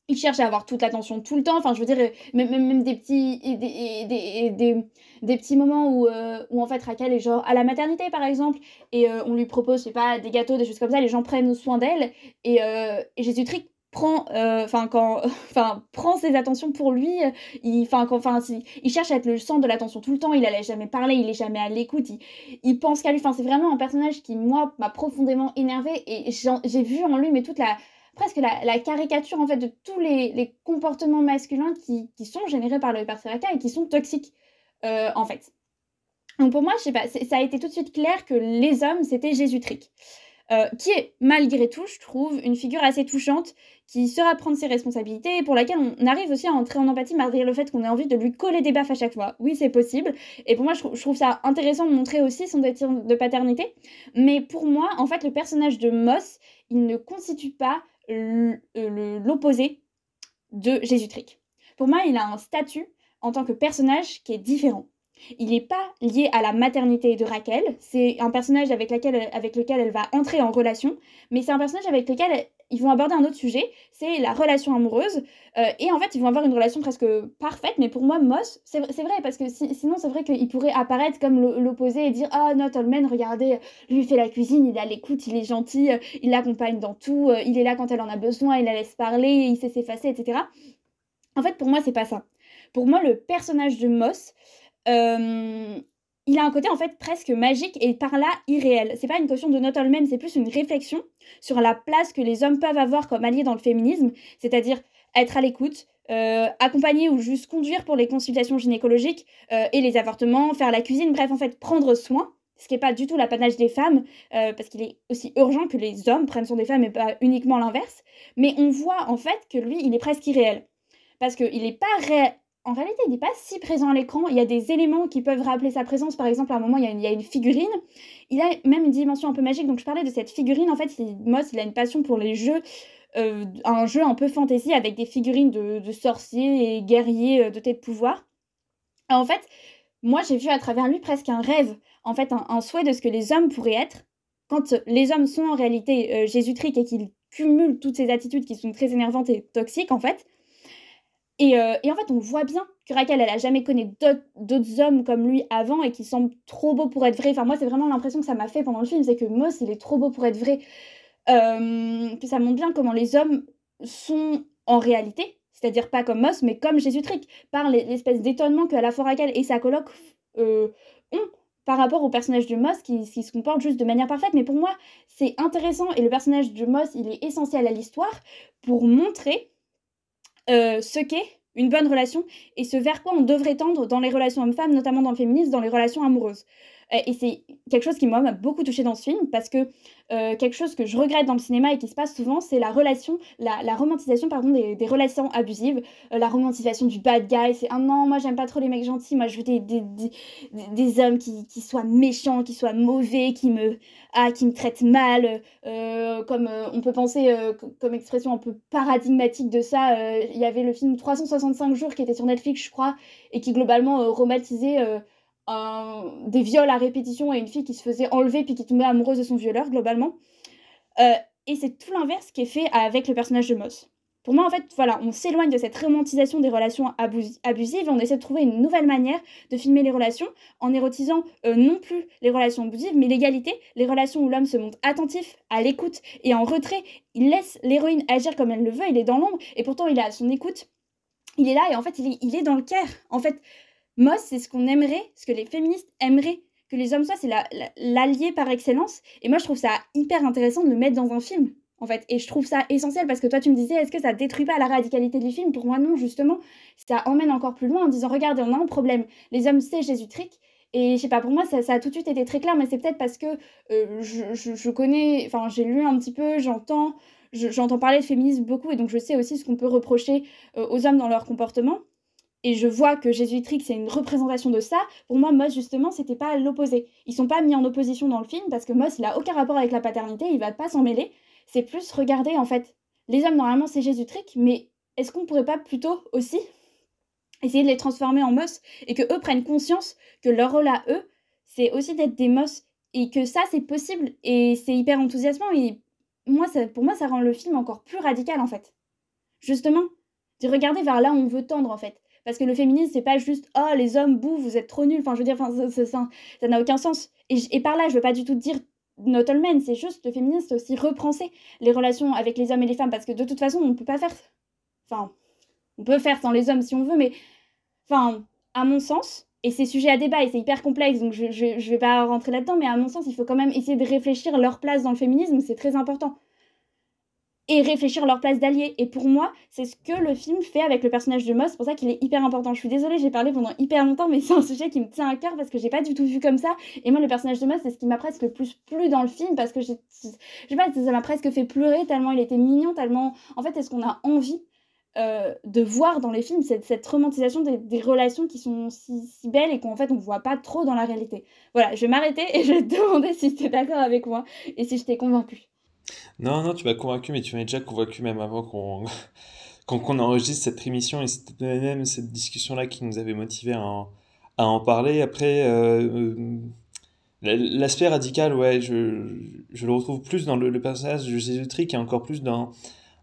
il cherche à avoir toute l'attention tout le temps. Enfin, je veux dire, même, même, des petits, des, des, des, des, petits moments où, euh, où, en fait, Raquel est genre à la maternité, par exemple, et euh, on lui propose, je sais pas, des gâteaux, des choses comme ça, les gens prennent soin d'elle, et, euh, et Jésus-Christ prend enfin quand (laughs) enfin prend ses attentions pour lui il enfin enfin il cherche à être le centre de l'attention tout le temps il allait jamais parler il est jamais à l'écoute il, il pense qu'à lui enfin c'est vraiment un personnage qui moi m'a profondément énervé et j'ai vu en lui mais toute la presque la, caricature en fait de tous les, comportements masculins qui, sont générés par le patriarcat et qui sont toxiques euh, en fait. Donc pour moi, je sais pas, ça a été tout de suite clair que les hommes c'était Jésus Trick. Euh, qui est malgré tout, je trouve, une figure assez touchante, qui sera prendre ses responsabilités et pour laquelle on arrive aussi à entrer en empathie malgré le fait qu'on ait envie de lui coller des baffes à chaque fois. Oui, c'est possible. Et pour moi, je, trouve ça intéressant de montrer aussi son désir de paternité. Mais pour moi, en fait, le personnage de Moss, il ne constitue pas l'opposé de Jésus-Tric. Pour moi, il a un statut en tant que personnage qui est différent. Il n'est pas lié à la maternité de Raquel, c'est un personnage avec, avec lequel elle va entrer en relation, mais c'est un personnage avec lequel ils vont aborder un autre sujet, c'est la relation amoureuse. Euh, et en fait, ils vont avoir une relation presque parfaite, mais pour moi, Moss, c'est vrai, parce que sinon, c'est vrai qu'il pourrait apparaître comme l'opposé et dire Ah, oh, Tolman, regardez, lui fait la cuisine, il a l'écoute, il est gentil, euh, il l'accompagne dans tout, euh, il est là quand elle en a besoin, il la laisse parler, il sait s'effacer, etc. En fait, pour moi, c'est pas ça. Pour moi, le personnage de Moss, il a un côté en fait presque magique et par là irréel. C'est pas une question de not all men, c'est plus une réflexion sur la place que les hommes peuvent avoir comme alliés dans le féminisme, c'est-à-dire être à l'écoute, euh, accompagner ou juste conduire pour les consultations gynécologiques euh, et les avortements, faire la cuisine, bref en fait prendre soin, ce qui n'est pas du tout l'apanage des femmes, euh, parce qu'il est aussi urgent que les hommes prennent soin des femmes et pas uniquement l'inverse. Mais on voit en fait que lui, il est presque irréel. Parce qu'il n'est pas réel en réalité, il n'est pas si présent à l'écran. Il y a des éléments qui peuvent rappeler sa présence. Par exemple, à un moment, il y a une, figurine. Il a même une dimension un peu magique. Donc, je parlais de cette figurine. En fait, Moss, il a une passion pour les jeux. Euh, un jeu un peu fantasy avec des figurines de, sorciers et guerriers euh, dotés de pouvoir. en fait, moi, j'ai vu à travers lui presque un rêve. En fait, un, souhait de ce que les hommes pourraient être quand les hommes sont en réalité euh, jésutriques et qu'ils cumulent toutes ces attitudes qui sont très énervantes et toxiques, en fait euh, et, en fait, on voit bien que Raquel, elle a jamais connu d'autres hommes comme lui avant et qui semblent trop beaux pour être vrais. Enfin, moi, c'est vraiment l'impression que ça m'a fait pendant le film, c'est que Moss, il est trop beau pour être vrai. Euh, que ça montre bien comment les hommes sont en réalité, c'est-à-dire pas comme Moss, mais comme Jésus Trick, par l'espèce d'étonnement que à la fois Raquel et sa coloc euh, ont par rapport au personnage de Moss qui, se comporte juste de manière parfaite. Mais pour moi, c'est intéressant et le personnage de Moss, il est essentiel à l'histoire pour montrer euh, ce qu'est une bonne relation et ce vers quoi on devrait tendre dans les relations hommes-femmes, notamment dans le féminisme, dans les relations amoureuses. Euh, et c'est quelque chose qui, moi, m'a beaucoup touché dans ce film parce que euh, quelque chose que je regrette dans le cinéma et qui se passe souvent, c'est la relation, la, romantisation pardon, des, relations abusives, euh, la romantisation du bad guy. C'est ah non, moi j'aime pas trop les mecs gentils, moi je veux des, des, des, hommes qui, qui, soient méchants, qui soient mauvais, qui me, ah, qui me traitent mal. comme on peut penser comme expression un peu paradigmatique de ça, il y avait le film 365 jours qui était sur Netflix, je crois, et qui globalement romantisait des viols à répétition et une fille qui se faisait enlever puis qui tombait amoureuse de son violeur, globalement. Euh, et c'est tout l'inverse qui est fait avec le personnage de Moss. Pour moi, en fait, voilà, on s'éloigne de cette romantisation des relations abusives et on essaie de trouver une nouvelle manière de filmer les relations en érotisant euh, non plus les relations abusives, mais l'égalité, les relations où l'homme se montre attentif, à l'écoute et en retrait. Il laisse l'héroïne agir comme elle le veut, il est dans l'ombre et pourtant il est à son écoute. Il est là et en fait, il est, il est dans le cœur. En fait, Moss, c'est ce qu'on aimerait, ce que les féministes aimeraient que les hommes soient, c'est l'allié par excellence. Et moi, je trouve ça hyper intéressant de le mettre dans un film en fait. Et je trouve ça essentiel parce que toi, tu me disais, est-ce que ça détruit pas la radicalité du film? Pour moi, non, justement. Ça emmène encore plus loin en disant, regardez, on a un problème. Les hommes, c'est Jésus-Tric. Et je sais pas, pour moi, ça, a tout de suite été très clair, mais c'est peut-être parce que euh, je, connais, enfin, j'ai lu un petit peu, j'entends, j'entends parler de féminisme beaucoup, et donc je sais aussi ce qu'on peut reprocher euh, aux hommes dans leur comportement. Et je vois que Jésus-Tric, c'est une représentation de ça. Pour moi, Moss, justement, c'était pas l'opposé. Ils sont pas mis en opposition dans le film parce que Moss, il a aucun rapport avec la paternité, il va pas s'en mêler c'est plus regarder en fait. Les hommes, normalement, c'est Jésus-Tric, mais est-ce qu'on pourrait pas plutôt aussi essayer de les transformer en mos et que eux prennent conscience que leur rôle à eux, c'est aussi d'être des mos et que ça, c'est possible et c'est hyper enthousiasmant et moi, ça, pour moi, ça rend le film encore plus radical en fait. Justement, de regarder vers là où on veut tendre en fait. Parce que le féminisme, c'est pas juste oh les hommes bouh, vous êtes trop nuls. Enfin, je veux dire, ça n'a aucun sens. Et, et, par là, je veux pas du tout dire not all men, c'est juste le féministe aussi repenser les relations avec les hommes et les femmes. Parce que de toute façon on peut pas faire enfin on peut faire sans les hommes si on veut mais enfin à mon sens et c'est sujet à débat et c'est hyper complexe donc je, je, je vais pas rentrer là-dedans mais à mon sens il faut quand même essayer de réfléchir leur place dans le féminisme. C'est très important et réfléchir leur place d'alliés. Et pour moi, c'est ce que le film fait avec le personnage de Moss. C'est pour ça qu'il est hyper important. Je suis désolée, j'ai parlé pendant hyper longtemps, mais (laughs) c'est un sujet qui me tient à cœur parce que j'ai pas du tout vu comme ça. Et moi, le personnage de Moss, c'est ce qui m'a presque le plus plu dans le film parce que j'ai, je sais pas, ça m'a presque fait pleurer tellement il était mignon, tellement. En fait, est-ce qu'on a envie euh, de voir dans les films cette, cette romantisation des, relations qui sont si, si belles et qu'en fait on voit pas trop dans la réalité. Voilà, je vais m'arrêter et je vais te demander si tu es d'accord avec moi et si je t'ai convaincu. Non, non, tu m'as convaincu, mais tu m'as déjà convaincu même avant qu'on (laughs) qu'on enregistre cette émission et c'était même cette discussion-là qui nous avait motivé à en, parler. Après, euh, euh, l'aspect radical, ouais, je, je, le retrouve plus dans le, personnage de Jésus qui est encore plus dans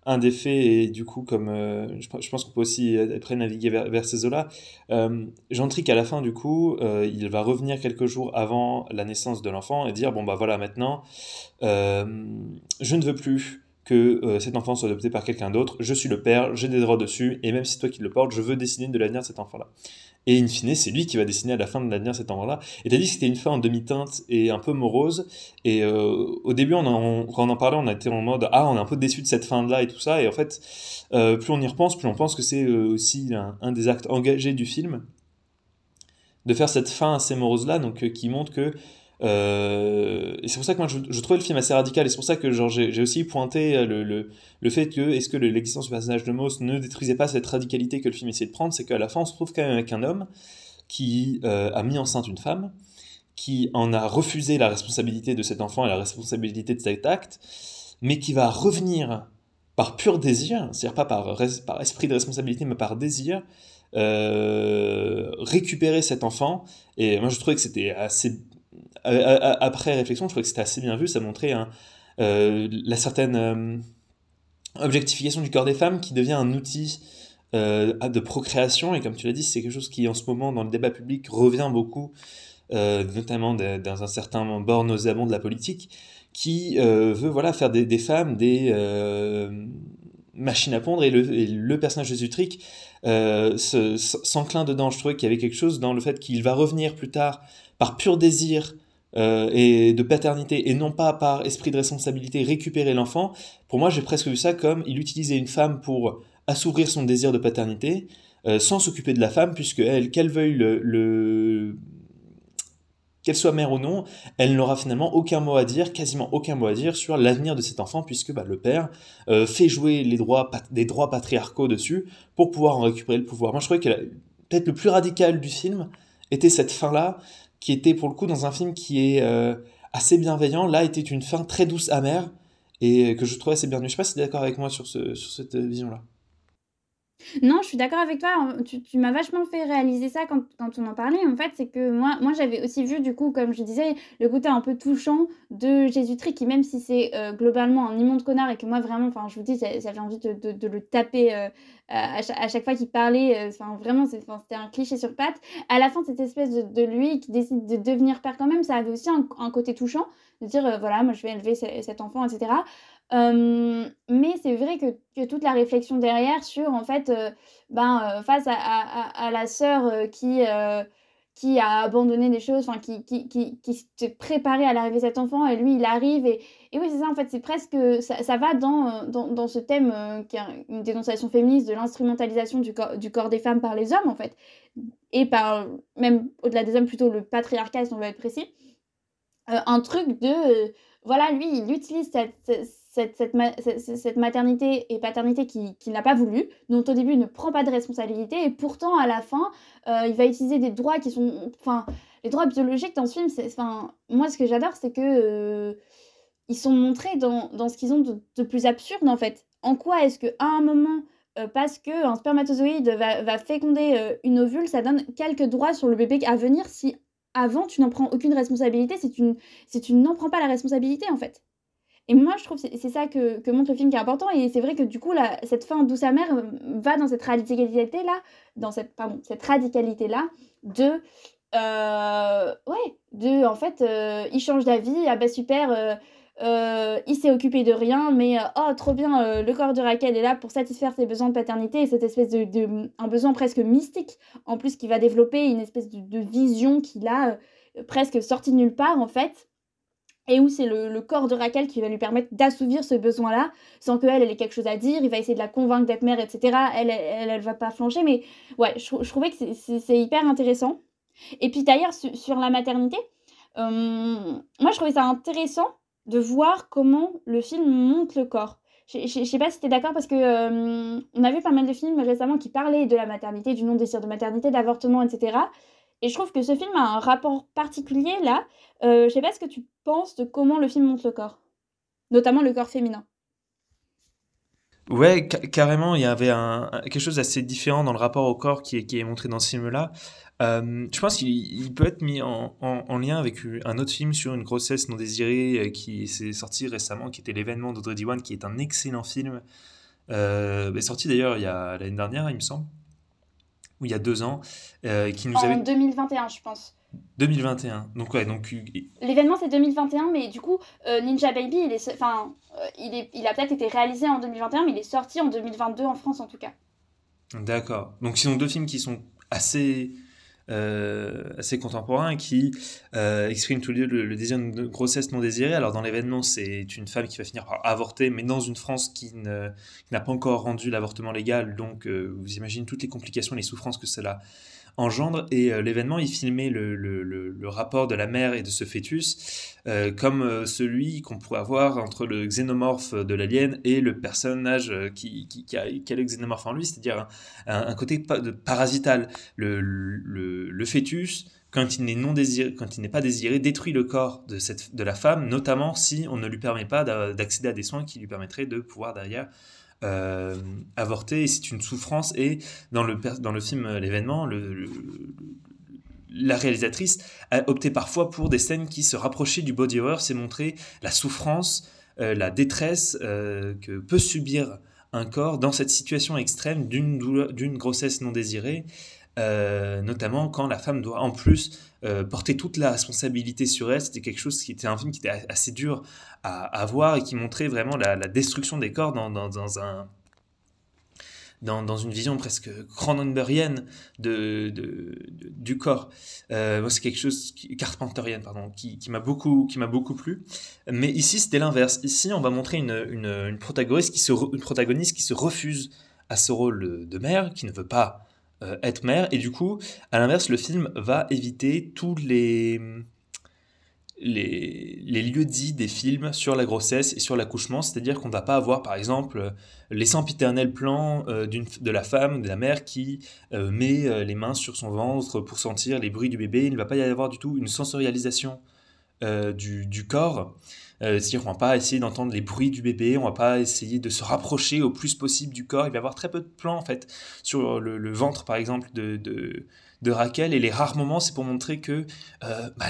un des faits, et du coup, comme euh, je, pense qu'on peut aussi après naviguer vers, ces eaux-là, euh, à la fin, du coup, euh, il va revenir quelques jours avant la naissance de l'enfant et dire Bon, bah voilà, maintenant, euh, je ne veux plus que cet enfant soit adopté par quelqu'un d'autre, je suis le père, j'ai des droits dessus, et même si c'est toi qui le portes, je veux décider de l'avenir de cet enfant-là. Et in fine, c'est lui qui va dessiner à la fin de l'avenir cet endroit-là. Et t'as dit que c'était une fin en demi-teinte et un peu morose. Et euh, au début, on, quand on en parlait, on a été en mode ah, on est un peu déçu de cette fin-là et tout ça. Et en fait, euh, plus on y repense, plus on pense que c'est euh, aussi un, des actes engagés du film de faire cette fin assez morose-là, donc qui montre que euh, et c'est pour ça que moi je, je, trouvais le film assez radical et c'est pour ça que j'ai aussi pointé le, le, le fait que est-ce que l'existence du personnage de Moss ne détruisait pas cette radicalité que le film essayait de prendre, c'est qu'à la fin on se trouve quand même avec un homme qui euh, a mis enceinte une femme, qui en a refusé la responsabilité de cet enfant et la responsabilité de cet acte, mais qui va revenir par pur désir, c'est-à-dire pas par, par, esprit de responsabilité, mais par désir, euh, récupérer cet enfant. Et moi je trouvais que c'était assez après réflexion, je trouvais que c'était assez bien vu. Ça montrait euh, la certaine euh, objectification du corps des femmes qui devient un outil euh, de procréation. Et comme tu l'as dit, c'est quelque chose qui, en ce moment, dans le débat public, revient beaucoup, notamment dans un certain bord nauséabond de la politique, qui veut voilà, faire des, femmes des machines à pondre. Et le, personnage de Zutrick s'enclin dedans. Je trouvais qu'il y avait quelque chose dans le fait qu'il va revenir plus tard par pur désir euh, et de paternité et non pas par esprit de responsabilité récupérer l'enfant, pour moi j'ai presque vu ça comme il utilisait une femme pour assouvir son désir de paternité euh, sans s'occuper de la femme puisque elle, qu'elle veuille le, qu'elle soit mère ou non, elle n'aura finalement aucun mot à dire, quasiment aucun mot à dire sur l'avenir de cet enfant, puisque bah, le père euh, fait jouer les droits, des droits patriarcaux dessus pour pouvoir en récupérer le pouvoir. Moi je trouvais que peut-être le plus radical du film était cette fin-là, qui était pour le coup dans un film qui est euh, assez bienveillant, là était une fin très douce, amère, et que je trouvais assez bienvenue. Je sais pas si tu es d'accord avec moi sur, ce, sur cette vision-là. Non, je suis d'accord avec toi. Tu, tu m'as vachement fait réaliser ça quand, quand on en parlait. En fait, c'est que moi, moi j'avais aussi vu, du coup, comme je disais, le côté un peu touchant de Jésus-Christ, qui, même si c'est euh, globalement un immonde connard et que moi, vraiment, enfin, je vous dis, j'avais envie de, de, le taper euh, à, à, chaque, fois qu'il parlait. Euh, enfin, vraiment, c'était un cliché sur pattes. À la fin, cette espèce de, de, lui qui décide de devenir père quand même, ça avait aussi un, un côté touchant de dire, voilà, moi, je vais élever cet enfant, etc mais c'est vrai que, que, toute la réflexion derrière sur, en fait, ben, face à, à, la sœur qui, qui a abandonné des choses, qui, qui, qui, qui se préparait à l'arrivée de cet enfant, et lui, il arrive, et, et oui, c'est ça, en fait, c'est presque, ça, ça va dans, dans, dans, ce thème qui est une dénonciation féministe de l'instrumentalisation du corps, du corps des femmes par les hommes, en fait, et par, même au-delà des hommes, plutôt le patriarcat, si on veut être précis, un truc de, voilà, lui, il utilise cette, cette, maternité et paternité qu'il qui n'a pas voulu, dont au début il ne prend pas de responsabilité, et pourtant à la fin, euh, il va utiliser des droits qui sont. Enfin, les droits biologiques dans ce film. Enfin, moi ce que j'adore, c'est que. Euh, ils sont montrés dans, ce qu'ils ont de, plus absurde en fait. En quoi est-ce qu'à un moment, euh, parce qu'un spermatozoïde va, féconder une ovule, ça donne quelques droits sur le bébé à venir si avant tu n'en prends aucune responsabilité, si tu n'en prends pas la responsabilité en fait. Et moi, je trouve c'est ça que, montre le film qui est important. Et c'est vrai que du coup, là, cette fin douce amère euh, va dans cette radicalité-là, dans cette, cette radicalité-là de. Euh, ouais, de. En fait, euh, il change d'avis. Ah bah super, il s'est occupé de rien, mais oh, trop bien, le corps de Raquel est là pour satisfaire ses besoins de paternité et cette espèce de. de un besoin presque mystique, en plus, qui va développer une espèce de, de vision qu'il a presque sortie de nulle part, en fait et où c'est le, corps de Raquel qui va lui permettre d'assouvir ce besoin-là, sans qu'elle elle ait quelque chose à dire, il va essayer de la convaincre d'être mère, etc. Elle, elle, elle, va pas flancher, mais ouais, je, trouvais que c'est hyper intéressant. Et puis d'ailleurs, sur, la maternité, euh, moi je trouvais ça intéressant de voir comment le film monte le corps. Je, sais pas si tu es d'accord parce que euh, on a vu pas mal de films récemment qui parlaient de la maternité, du non-désir de maternité, d'avortement, etc. Et je trouve que ce film a un rapport particulier là. Euh, je sais pas ce que tu penses de comment le film montre le corps, notamment le corps féminin. Ouais, carrément, il y avait quelque chose d'assez différent dans le rapport au corps qui est, montré dans ce film-là. Euh, je pense qu'il peut être mis en, en, lien avec un autre film sur une grossesse non désirée euh, qui s'est sorti récemment, qui était l'événement d'Audrey Diwan, qui est un excellent film, euh, sorti d'ailleurs l'année dernière, il me semble ou il y a deux ans, euh, qui nous en avait... 2021, je pense. 2021. Donc ouais, donc l'événement c'est 2021 mais du coup euh, Ninja Baby il est enfin euh, il est il a peut-être été réalisé en 2021 mais il est sorti en 2022 en France en tout cas. D'accord. Donc ce sont deux films qui sont assez euh, assez contemporain qui euh, exprime tout le, le, désir de grossesse non désirée. Alors dans l'événement, c'est une femme qui va finir par avorter, mais dans une France qui n'a pas encore rendu l'avortement légal. Donc euh, vous imaginez toutes les complications, les souffrances que cela engendre. Et euh, l'événement, il filmait le, le, le, rapport de la mère et de ce fœtus euh, comme euh, celui qu'on pourrait avoir entre le xénomorphe de l'alien et le personnage qui, qui, qui, a, le xénomorphe en lui, c'est-à-dire un, un, côté de parasital. Le, fœtus, quand il n'est non désiré, quand il n'est pas désiré, détruit le corps de, cette, de la femme, notamment si on ne lui permet pas d'accéder à des soins qui lui permettraient de pouvoir derrière euh, avorter et c'est une souffrance. Et dans le, dans le film euh, L'événement, le, la réalisatrice a opté parfois pour des scènes qui se rapprochaient du body horror, c'est montrer la souffrance, euh, la détresse que peut subir un corps dans cette situation extrême d'une grossesse non désirée euh, notamment quand la femme doit en plus euh, porter toute la responsabilité sur elle. C'était quelque chose qui était un film qui était assez dur à, voir et qui montrait vraiment la, destruction des corps dans, dans, dans un dans, dans, une vision presque cronenbergienne de, de, du corps. Euh, c'est quelque chose, qui, pardon, qui, qui m'a beaucoup, qui m'a beaucoup plu. Mais ici, c'était l'inverse. Ici, on va montrer une, une, une, protagoniste qui se, une protagoniste qui se refuse à ce rôle de mère, qui ne veut pas euh, être mère. Et du coup, à l'inverse, le film va éviter tous les, les, les, lieux dits des films sur la grossesse et sur l'accouchement. C'est-à-dire qu'on ne va pas avoir, par exemple, les sempiternels plans euh, de la femme, de la mère qui euh, met les mains sur son ventre pour sentir les bruits du bébé. Il ne va pas y avoir du tout une sensorialisation du, du, corps. C'est-à-dire qu'on va pas essayer d'entendre les bruits du bébé, on va pas essayer de se rapprocher au plus possible du corps. Il va y avoir très peu de plans en fait sur le, ventre par exemple de, de, Raquel et les rares moments c'est pour montrer que bah,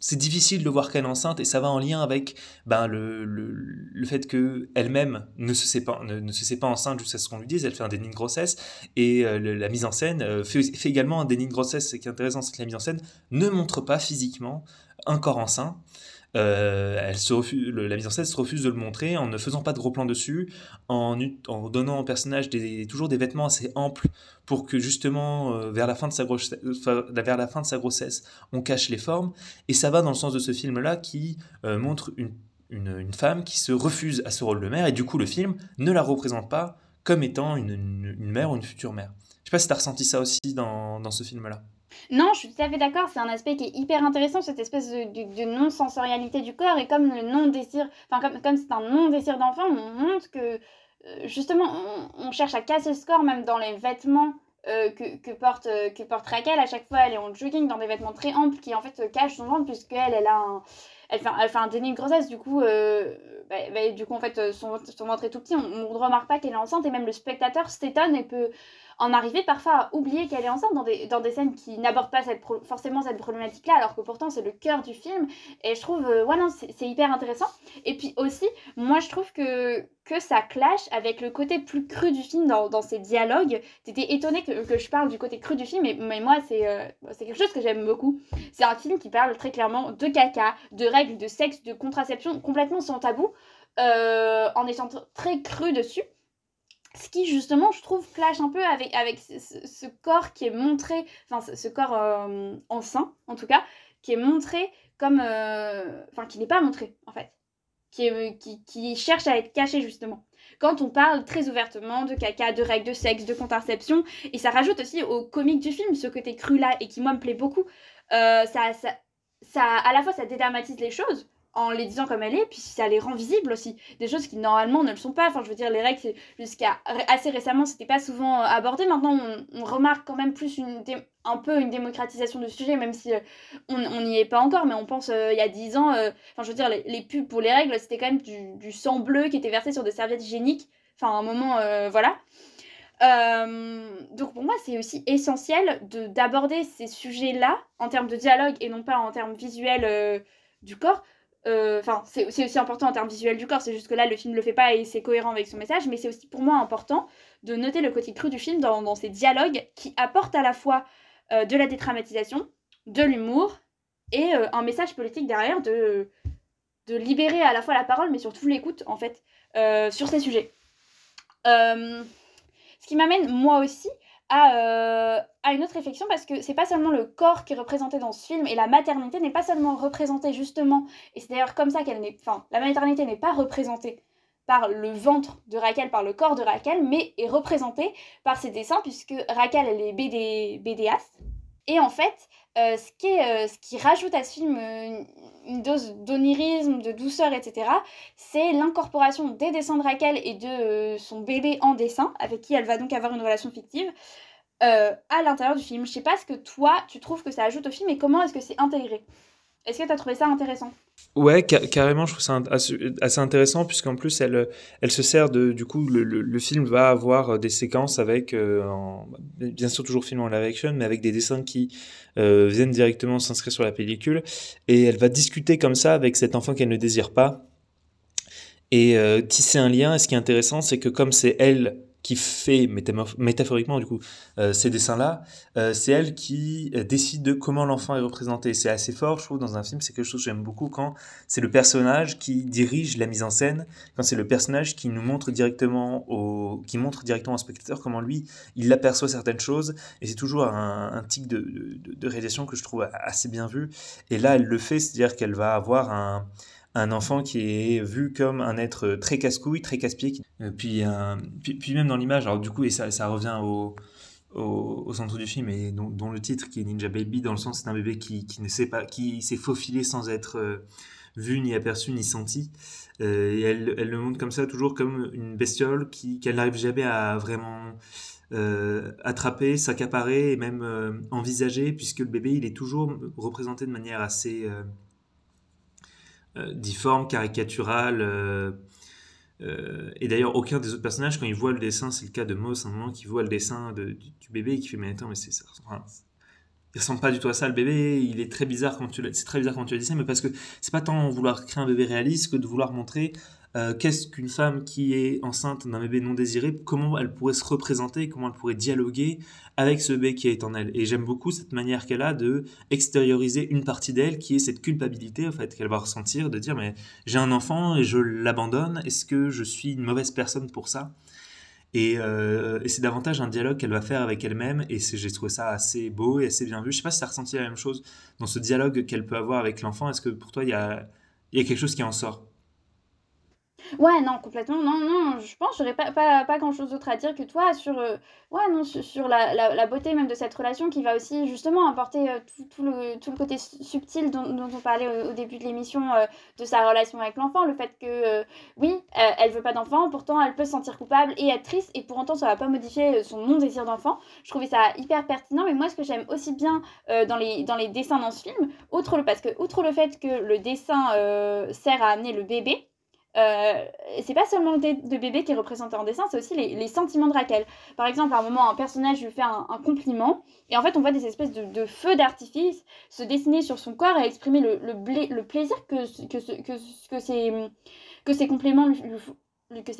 c'est difficile de voir qu'elle est enceinte et ça va en lien avec ben, le, le, le fait qu'elle-même ne se sait pas, ne, se sait pas enceinte jusqu'à ce qu'on lui dise, elle fait un déni de grossesse et euh, la mise en scène euh, fait, fait, également un déni de grossesse. Ce qui est intéressant, c'est que la mise en scène ne montre pas physiquement un corps enceint. Euh, elle se refuse, la mise en scène se refuse de le montrer en ne faisant pas de gros plans dessus, en, donnant au personnage toujours des vêtements assez amples pour que justement euh, vers, la fin de sa grossesse, vers la fin de sa grossesse, on cache les formes. Et ça va dans le sens de ce film-là qui euh, montre une, femme qui se refuse à ce rôle de mère et du coup le film ne la représente pas comme étant une, mère ou une future mère. Je sais pas si tu as ressenti ça aussi dans ce film-là. Non, je suis tout à fait d'accord. C'est un aspect qui est hyper intéressant, cette espèce de, non-sensorialité du corps. Et comme le non-désir, enfin, comme, c'est un non-désir d'enfant, on montre que euh, justement, on, cherche à casser ce corps, même dans les vêtements euh, que, porte, euh, que Raquel. À chaque fois, elle est en jogging dans des vêtements très amples qui en fait cachent son ventre, puisqu'elle elle a un. Elle déni de grossesse, du coup, bah, bah, du coup son, son ventre est tout petit, on ne remarque pas qu'elle est enceinte, et même le spectateur s'étonne et peut en arriver parfois à oublier qu'elle est enceinte dans des, dans des scènes qui n'abordent pas forcément cette problématique-là, alors que pourtant c'est le cœur du film. Et je trouve, euh, ouais, non, c'est hyper intéressant. Et puis aussi, moi je trouve que, que ça clash avec le côté plus cru du film dans, dans ses dialogues. T'étais étonnée que, que, je parle du côté cru du film, mais, mais moi c'est euh, c'est quelque chose que j'aime beaucoup. C'est un film qui parle très clairement de caca, de règles, de sexe, de contraception, complètement sans tabou, euh, en étant très cru dessus. Ce qui justement, je trouve, clash un peu avec, avec ce, corps qui est montré, enfin ce, corps euh, enceint en tout cas, qui est montré comme... Euh, enfin qui n'est pas montré en fait, qui, est, qui, qui, cherche à être caché justement. Quand on parle très ouvertement de caca, de règles, de sexe, de contraception, et ça rajoute aussi au comique du film ce côté cru là, et qui moi me plaît beaucoup, euh, ça, ça, ça, à la fois ça dédramatise les choses, en les disant comme elle est, puis ça les rend visibles aussi. Des choses qui normalement ne le sont pas. Enfin, je veux dire, les règles, jusqu'à assez récemment, c'était pas souvent euh, abordé. Maintenant, on, remarque quand même plus une un peu une démocratisation du sujet, même si euh, on n'y est pas encore, mais on pense euh, il y a 10 ans, enfin, je veux dire, les, pubs pour les règles, c'était quand même du, sang bleu qui était versé sur des serviettes hygiéniques. Enfin, un moment, voilà. donc pour moi, c'est aussi essentiel d'aborder ces sujets-là en termes de dialogue et non pas en termes visuels du corps euh, enfin, c'est aussi important en termes visuels du corps, c'est juste que là, le film le fait pas et c'est cohérent avec son message, mais c'est aussi pour moi important de noter le côté cru du film dans, ses dialogues qui apportent à la fois euh, de la détraumatisation, de l'humour et euh, un message politique derrière de, de libérer à la fois la parole, mais surtout l'écoute, en fait, sur ces sujets. ce qui m'amène, moi aussi, à, à une autre réflexion parce que c'est pas seulement le corps qui est représenté dans ce film et la maternité n'est pas seulement représentée justement. Et c'est d'ailleurs comme ça qu'elle n'est enfin la maternité n'est pas représentée par le ventre de Raquel, par le corps de Raquel, mais est représentée par ses dessins puisque Raquel elle est BD, et en fait euh, ce, qui est, euh, ce qui rajoute à ce film euh, une dose d'onirisme, de douceur, etc., c'est l'incorporation des dessins de Raquel et de son bébé en dessin, avec qui elle va donc avoir une relation fictive. À l'intérieur du film. Je sais pas ce que toi, tu trouves que ça ajoute au film et comment est-ce que c'est intégré? Est-ce que tu as trouvé ça intéressant? Ouais, carrément, je trouve ça assez, intéressant puisqu'en plus, elle, elle se sert de. Du coup, le, film va avoir des séquences avec, euh, bien sûr, toujours film en live action, mais avec des dessins qui euh, viennent directement s'inscrire sur la pellicule. Et elle va discuter comme ça avec cet enfant qu'elle ne désire pas et tisser un lien. Et ce qui est intéressant, c'est que comme c'est elle qui fait métaphoriquement du coup euh, ces dessins-là, euh, c'est elle qui euh, décide de comment l'enfant est représenté. C'est assez fort, je trouve, dans un film. C'est quelque chose que j'aime beaucoup quand c'est le personnage qui dirige la mise en scène, quand c'est le personnage qui nous montre directement au, qui montre directement au spectateur comment lui il aperçoit certaines choses. Et c'est toujours un, tic de, de, de réalisation que je trouve assez bien vu. Et là, elle le fait, c'est-à-dire qu'elle va avoir un un enfant qui est vu comme un être très casse-couille, très casse-pied. Euh, puis, puis, même dans l'image, alors du coup, et ça, ça revient au, au, centre du film, et dont, le titre qui est Ninja Baby, dans le sens c'est un bébé qui, qui ne sait pas, qui s'est faufilé sans être euh, vu, ni aperçu, ni senti. Euh, et elle, elle, le montre comme ça, toujours comme une bestiole qui, qu'elle n'arrive jamais à vraiment attraper, s'accaparer et même envisager, puisque le bébé, il est toujours représenté de manière assez difforme, caricatural. et d'ailleurs, aucun des autres personnages, quand ils voient le dessin, c'est le cas de Moss, un moment qui voit le dessin de, du, bébé et qui fait Mais attends, mais c'est ça. il ressemble pas du tout à ça, le bébé. Il est très bizarre quand tu c'est très bizarre quand tu ça, mais parce que c'est pas tant vouloir créer un bébé réaliste que de vouloir montrer euh, qu'est-ce qu'une femme qui est enceinte d'un bébé non désiré, comment elle pourrait se représenter, comment elle pourrait dialoguer avec ce bébé qui est en elle? Et j'aime beaucoup cette manière qu'elle a de extérioriser une partie d'elle qui est cette culpabilité en fait qu'elle va ressentir de dire mais j'ai un enfant et je l'abandonne, est-ce que je suis une mauvaise personne pour ça? Et, euh, c'est davantage un dialogue qu'elle va faire avec elle-même et j'ai trouvé ça assez beau et assez bien vu. Je sais pas si tu as ressenti la même chose dans ce dialogue qu'elle peut avoir avec l'enfant. Est-ce que pour toi il y a, y a quelque chose qui en sort? Ouais, non, complètement. Non, non, je pense que j'aurais pas, pas, pas grand-chose d'autre à dire que toi sur, euh, ouais, non, sur, la, la, beauté même de cette relation qui va aussi justement apporter euh, tout, tout, le, tout le côté subtil dont, dont on parlait au, début de l'émission euh, de sa relation avec l'enfant. Le fait que, oui, elle veut pas d'enfant, pourtant elle peut se sentir coupable et être triste et pour autant ça va pas modifier son non-désir d'enfant. Je trouvais ça hyper pertinent. Mais moi, ce que j'aime aussi bien dans, les, dans les dessins dans ce film, outre le, parce que, outre le fait que le dessin sert à amener le bébé, euh, c'est pas seulement le de bébé qui est représenté en dessin, c'est aussi les, sentiments de Raquel. Par exemple, à un moment, un personnage lui fait un, compliment, et en fait, on voit des espèces de, feux d'artifice se dessiner sur son corps et exprimer le, plaisir que, que, que, que, ces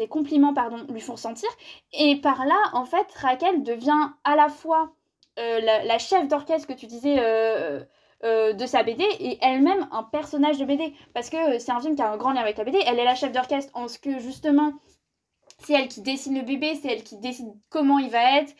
compliments pardon, lui font sentir. Et par là, en fait, Raquel devient à la fois euh, la, chef d'orchestre que tu disais. Euh, euh, de sa BD et elle-même un personnage de BD. Parce que c'est un film qui a un grand lien avec la BD. Elle est la chef d'orchestre en ce que justement, c'est elle qui dessine le bébé, c'est elle qui décide comment il va être,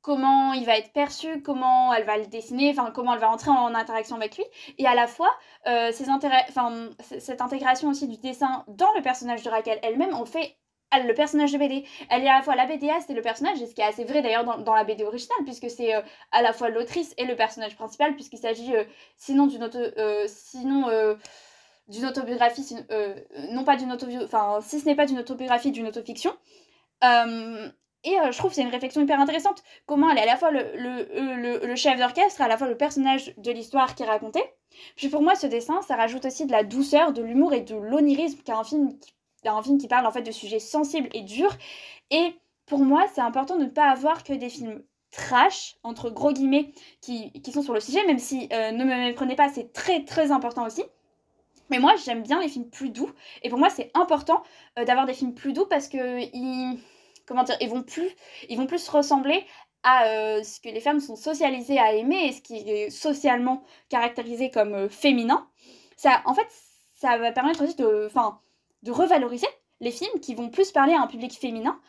comment il va être perçu, comment elle va le dessiner, enfin comment elle va entrer en interaction avec lui. Et à la fois, euh, cette intégration aussi du dessin dans le personnage de Raquel elle-même en fait elle, le personnage de BD. Elle est à la fois la BDaste et le personnage, et ce qui est assez vrai d'ailleurs dans, la BD originale, puisque c'est euh, à la fois l'autrice et le personnage principal, puisqu'il s'agit euh, sinon d'une auto, euh, sinon d'une autobiographie, non pas d'une autobiographie, enfin si ce n'est pas d'une autobiographie, d'une autofiction. et je trouve c'est une réflexion hyper intéressante. Comment elle est à la fois le, le, le chef d'orchestre, à la fois le personnage de l'histoire qui est raconté. Puis pour moi, ce dessin, ça rajoute aussi de la douceur, de l'humour et de l'onirisme, car un film qui un film qui parle en fait de sujets sensibles et durs. Et pour moi, c'est important de ne pas avoir que des films trash, entre gros guillemets, qui, sont sur le sujet, même si euh, ne me méprenez pas, c'est très très important aussi. Mais moi, j'aime bien les films plus doux. Et pour moi, c'est important euh, d'avoir des films plus doux parce que ils, comment dire, ils vont plus, ils vont plus ressembler à euh, ce que les femmes sont socialisées à aimer et ce qui est socialement caractérisé comme féminin. Ça, en fait, ça va permettre aussi de, enfin, de revaloriser les films qui vont plus parler à un public féminin,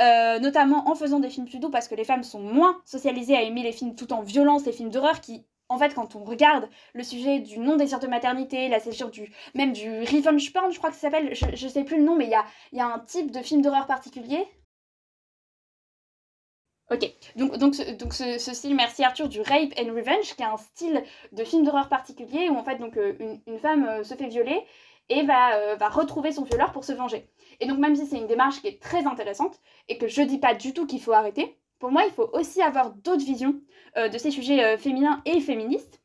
euh, notamment en faisant des films plus doux parce que les femmes sont moins socialisées à aimer les films tout en violence, les films d'horreur qui, en fait, quand on regarde le sujet du non-désir de maternité, la césure du, même du revenge porn, je crois que ça s'appelle, je, je sais plus le nom, mais il y a, y a un type de film d'horreur particulier. Ok, donc, donc, ce, donc ce, style, merci Arthur, du rape and revenge, qui est un style de film d'horreur particulier où en fait donc euh, une, femme euh, se fait violer et va, euh, va retrouver son violeur pour se venger. Et donc même si c'est une démarche qui est très intéressante et que je dis pas du tout qu'il faut arrêter, pour moi il faut aussi avoir d'autres visions euh, de ces sujets euh, féminins et féministes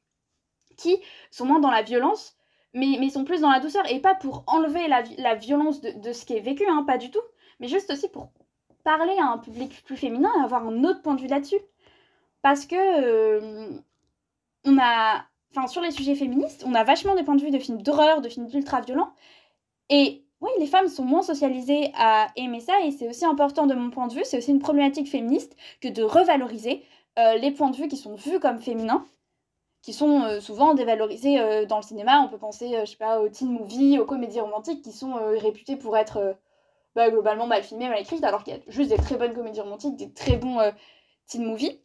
qui sont moins dans la violence mais, mais sont plus dans la douceur et pas pour enlever la, la violence de, de, ce qui est vécu, hein, pas du tout, mais juste aussi pour parler à un public plus féminin et avoir un autre point de vue là-dessus. Parce que on a enfin, sur les sujets féministes, on a vachement des points de vue de films d'horreur, de films ultra violents. Et oui, les femmes sont moins socialisées à aimer ça, et c'est aussi important de mon point de vue, c'est aussi une problématique féministe que de revaloriser euh, les points de vue qui sont vus comme féminins, qui sont euh, souvent dévalorisés euh, dans le cinéma. On peut penser, je sais pas, aux teen movies, aux comédies romantiques qui sont réputées pour être bah, globalement mal filmées, mal écrites, alors qu'il y a juste des très bonnes comédies romantiques, des très bons teen movies.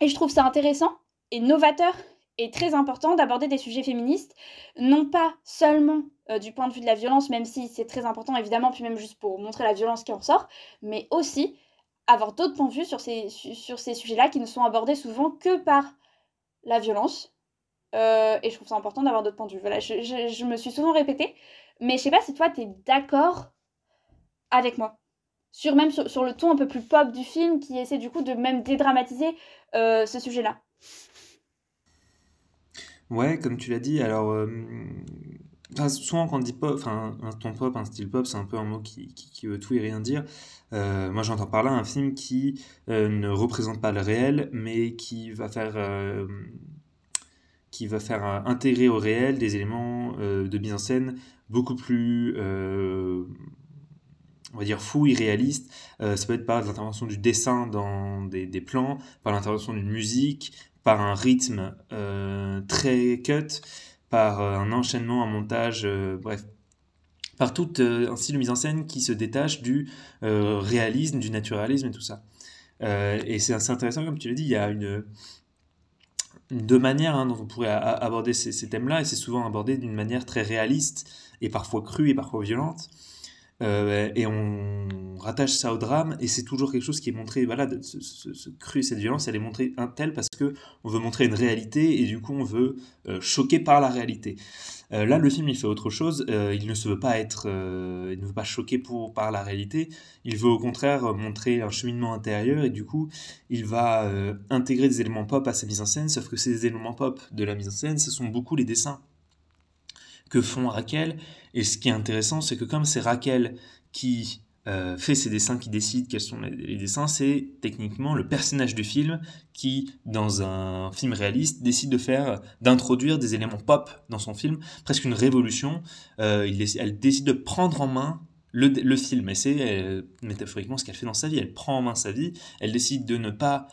Et je trouve ça intéressant et novateur est très important d'aborder des sujets féministes, non pas seulement euh, du point de vue de la violence, même si c'est très important évidemment, puis même juste pour montrer la violence qui en sort, mais aussi avoir d'autres points de vue sur ces, sur ces sujets-là qui ne sont abordés souvent que par la violence. Euh, et je trouve ça important d'avoir d'autres points de vue. Voilà, je, je, me suis souvent répétée, mais je sais pas si toi tu es d'accord avec moi. Sur même sur, le ton un peu plus pop du film qui essaie du coup de même dédramatiser euh, ce sujet-là. Ouais, comme tu l'as dit, alors souvent quand on dit pop, enfin un ton pop, un style pop, c'est un peu un mot qui, qui, veut tout et rien dire. Euh, moi j'entends par là un film qui euh, ne représente pas le réel, mais qui va faire, euh, qui va faire intégrer au réel des éléments de mise en scène beaucoup plus, on va dire, fous, irréalistes. ça peut être par l'intervention du dessin dans des, des plans, par l'intervention d'une musique, par un rythme très cut par euh, un enchaînement, un montage, euh, bref, par tout euh, un style de mise en scène qui se détache du réalisme, du naturalisme et tout ça. et c'est assez intéressant, comme tu l'as dit, il y a une, deux manières hein, dont on pourrait aborder ces, thèmes-là, et c'est souvent abordé d'une manière très réaliste, et parfois crue et parfois violente. Et on rattache ça au drame, et c'est toujours quelque chose qui est montré, voilà, ce, ce, cru et cette violence, elle est montrée un tel parce que on veut montrer une réalité, et du coup on veut euh, choquer par la réalité. Euh, là, le film, il fait autre chose. Euh, il ne se veut pas être, il ne veut pas choquer pour, par la réalité. Il veut au contraire montrer un cheminement intérieur et du coup, il va intégrer des éléments pop à sa mise en scène. Sauf que ces éléments pop de la mise en scène, ce sont beaucoup les dessins que font Raquel. Et ce qui est intéressant, c'est que comme c'est Raquel qui euh, fait ses dessins, qui décide quels sont les, dessins, c'est techniquement le personnage du film qui, dans un film réaliste, décide de faire, d'introduire des éléments pop dans son film, presque une révolution. Euh, elle décide de prendre en main le, le film, et c'est euh, métaphoriquement ce qu'elle fait dans sa vie. Elle prend en main sa vie, elle décide de ne pas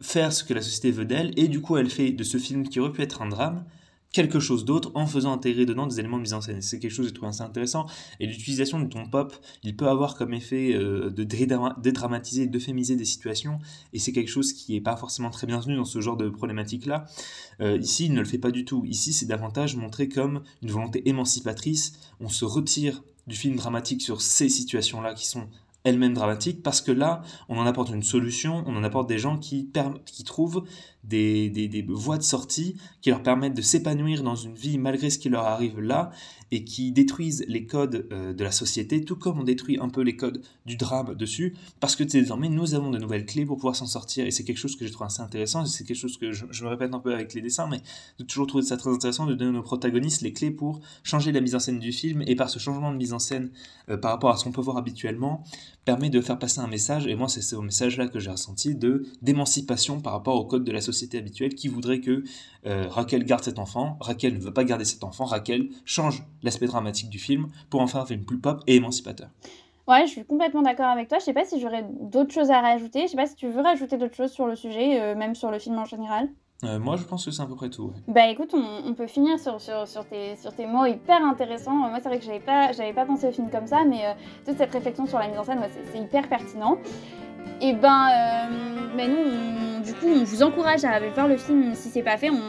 faire ce que la société veut d'elle, et du coup elle fait de ce film qui aurait pu être un drame, quelque chose d'autre en faisant intégrer dedans des éléments de mise en scène. C'est quelque chose que je trouve assez intéressant. Et l'utilisation du ton pop, il peut avoir comme effet euh, de dédramatiser, d'euphémiser des situations. Et c'est quelque chose qui n'est pas forcément très bienvenu dans ce genre de problématique-là. Euh, ici, il ne le fait pas du tout. Ici, c'est davantage montré comme une volonté émancipatrice. On se retire du film dramatique sur ces situations-là qui sont elles-mêmes dramatiques parce que là, on en apporte une solution, on en apporte des gens qui trouvent des, des, des, voies de sortie qui leur permettent de s'épanouir dans une vie malgré ce qui leur arrive là et qui détruisent les codes euh, de la société, tout comme on détruit un peu les codes du drame dessus, parce que désormais nous avons de nouvelles clés pour pouvoir s'en sortir et c'est quelque chose que je trouve assez intéressant, c'est quelque chose que je, me répète un peu avec les dessins, mais de toujours trouver ça très intéressant de donner aux protagonistes les clés pour changer la mise en scène du film et par ce changement de mise en scène euh, par rapport à ce qu'on peut voir habituellement, permet de faire passer un message, et moi c'est ce message-là que j'ai ressenti, de d'émancipation par rapport au code de la société habituelle qui voudrait que euh, Raquel garde cet enfant, Raquel ne veut pas garder cet enfant, Raquel change l'aspect dramatique du film pour en faire un film plus pop et émancipateur. Ouais, je suis complètement d'accord avec toi. Je sais pas si j'aurais d'autres choses à rajouter. Je sais pas si tu veux rajouter d'autres choses sur le sujet, euh, même sur le film en général. Euh, moi, je pense que c'est à peu près tout. Bah écoute, on, peut finir sur, sur, sur, tes, sur tes mots hyper intéressants. Moi, c'est vrai que j'avais pas, j'avais pas pensé au film comme ça, mais toute cette réflexion sur la mise en scène, c'est hyper pertinent. Et ben, mais nous, du coup, on vous encourage à aller voir le film si c'est pas fait. On,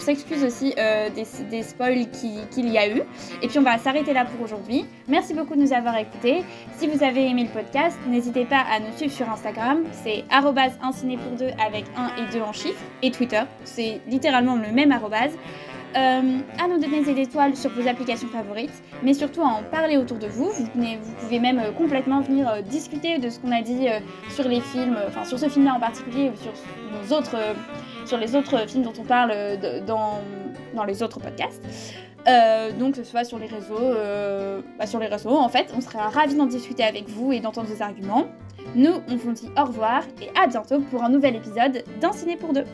s'excuse aussi euh, des, spoils qu'il y a eu. Et puis on va s'arrêter là pour aujourd'hui. Merci beaucoup de nous avoir écoutés. Si vous avez aimé le podcast, n'hésitez pas à nous suivre sur Instagram. C'est ciné pour deux avec 1 et 2 en chiffres. Et Twitter, c'est littéralement le même arrobase. Euh, à nous donner des étoiles sur vos applications favorites, mais surtout à en parler autour de vous. Vous, pouvez même euh, complètement venir euh, discuter de ce qu'on a dit sur les films, enfin sur ce film-là en particulier, sur, sur les autres films dont on parle dans, les autres podcasts. donc que ce soit sur les réseaux, bah, sur les réseaux en fait, on serait ravis d'en discuter avec vous et d'entendre vos arguments. Nous, on vous dit au revoir et à bientôt pour un nouvel épisode d'un Ciné pour deux.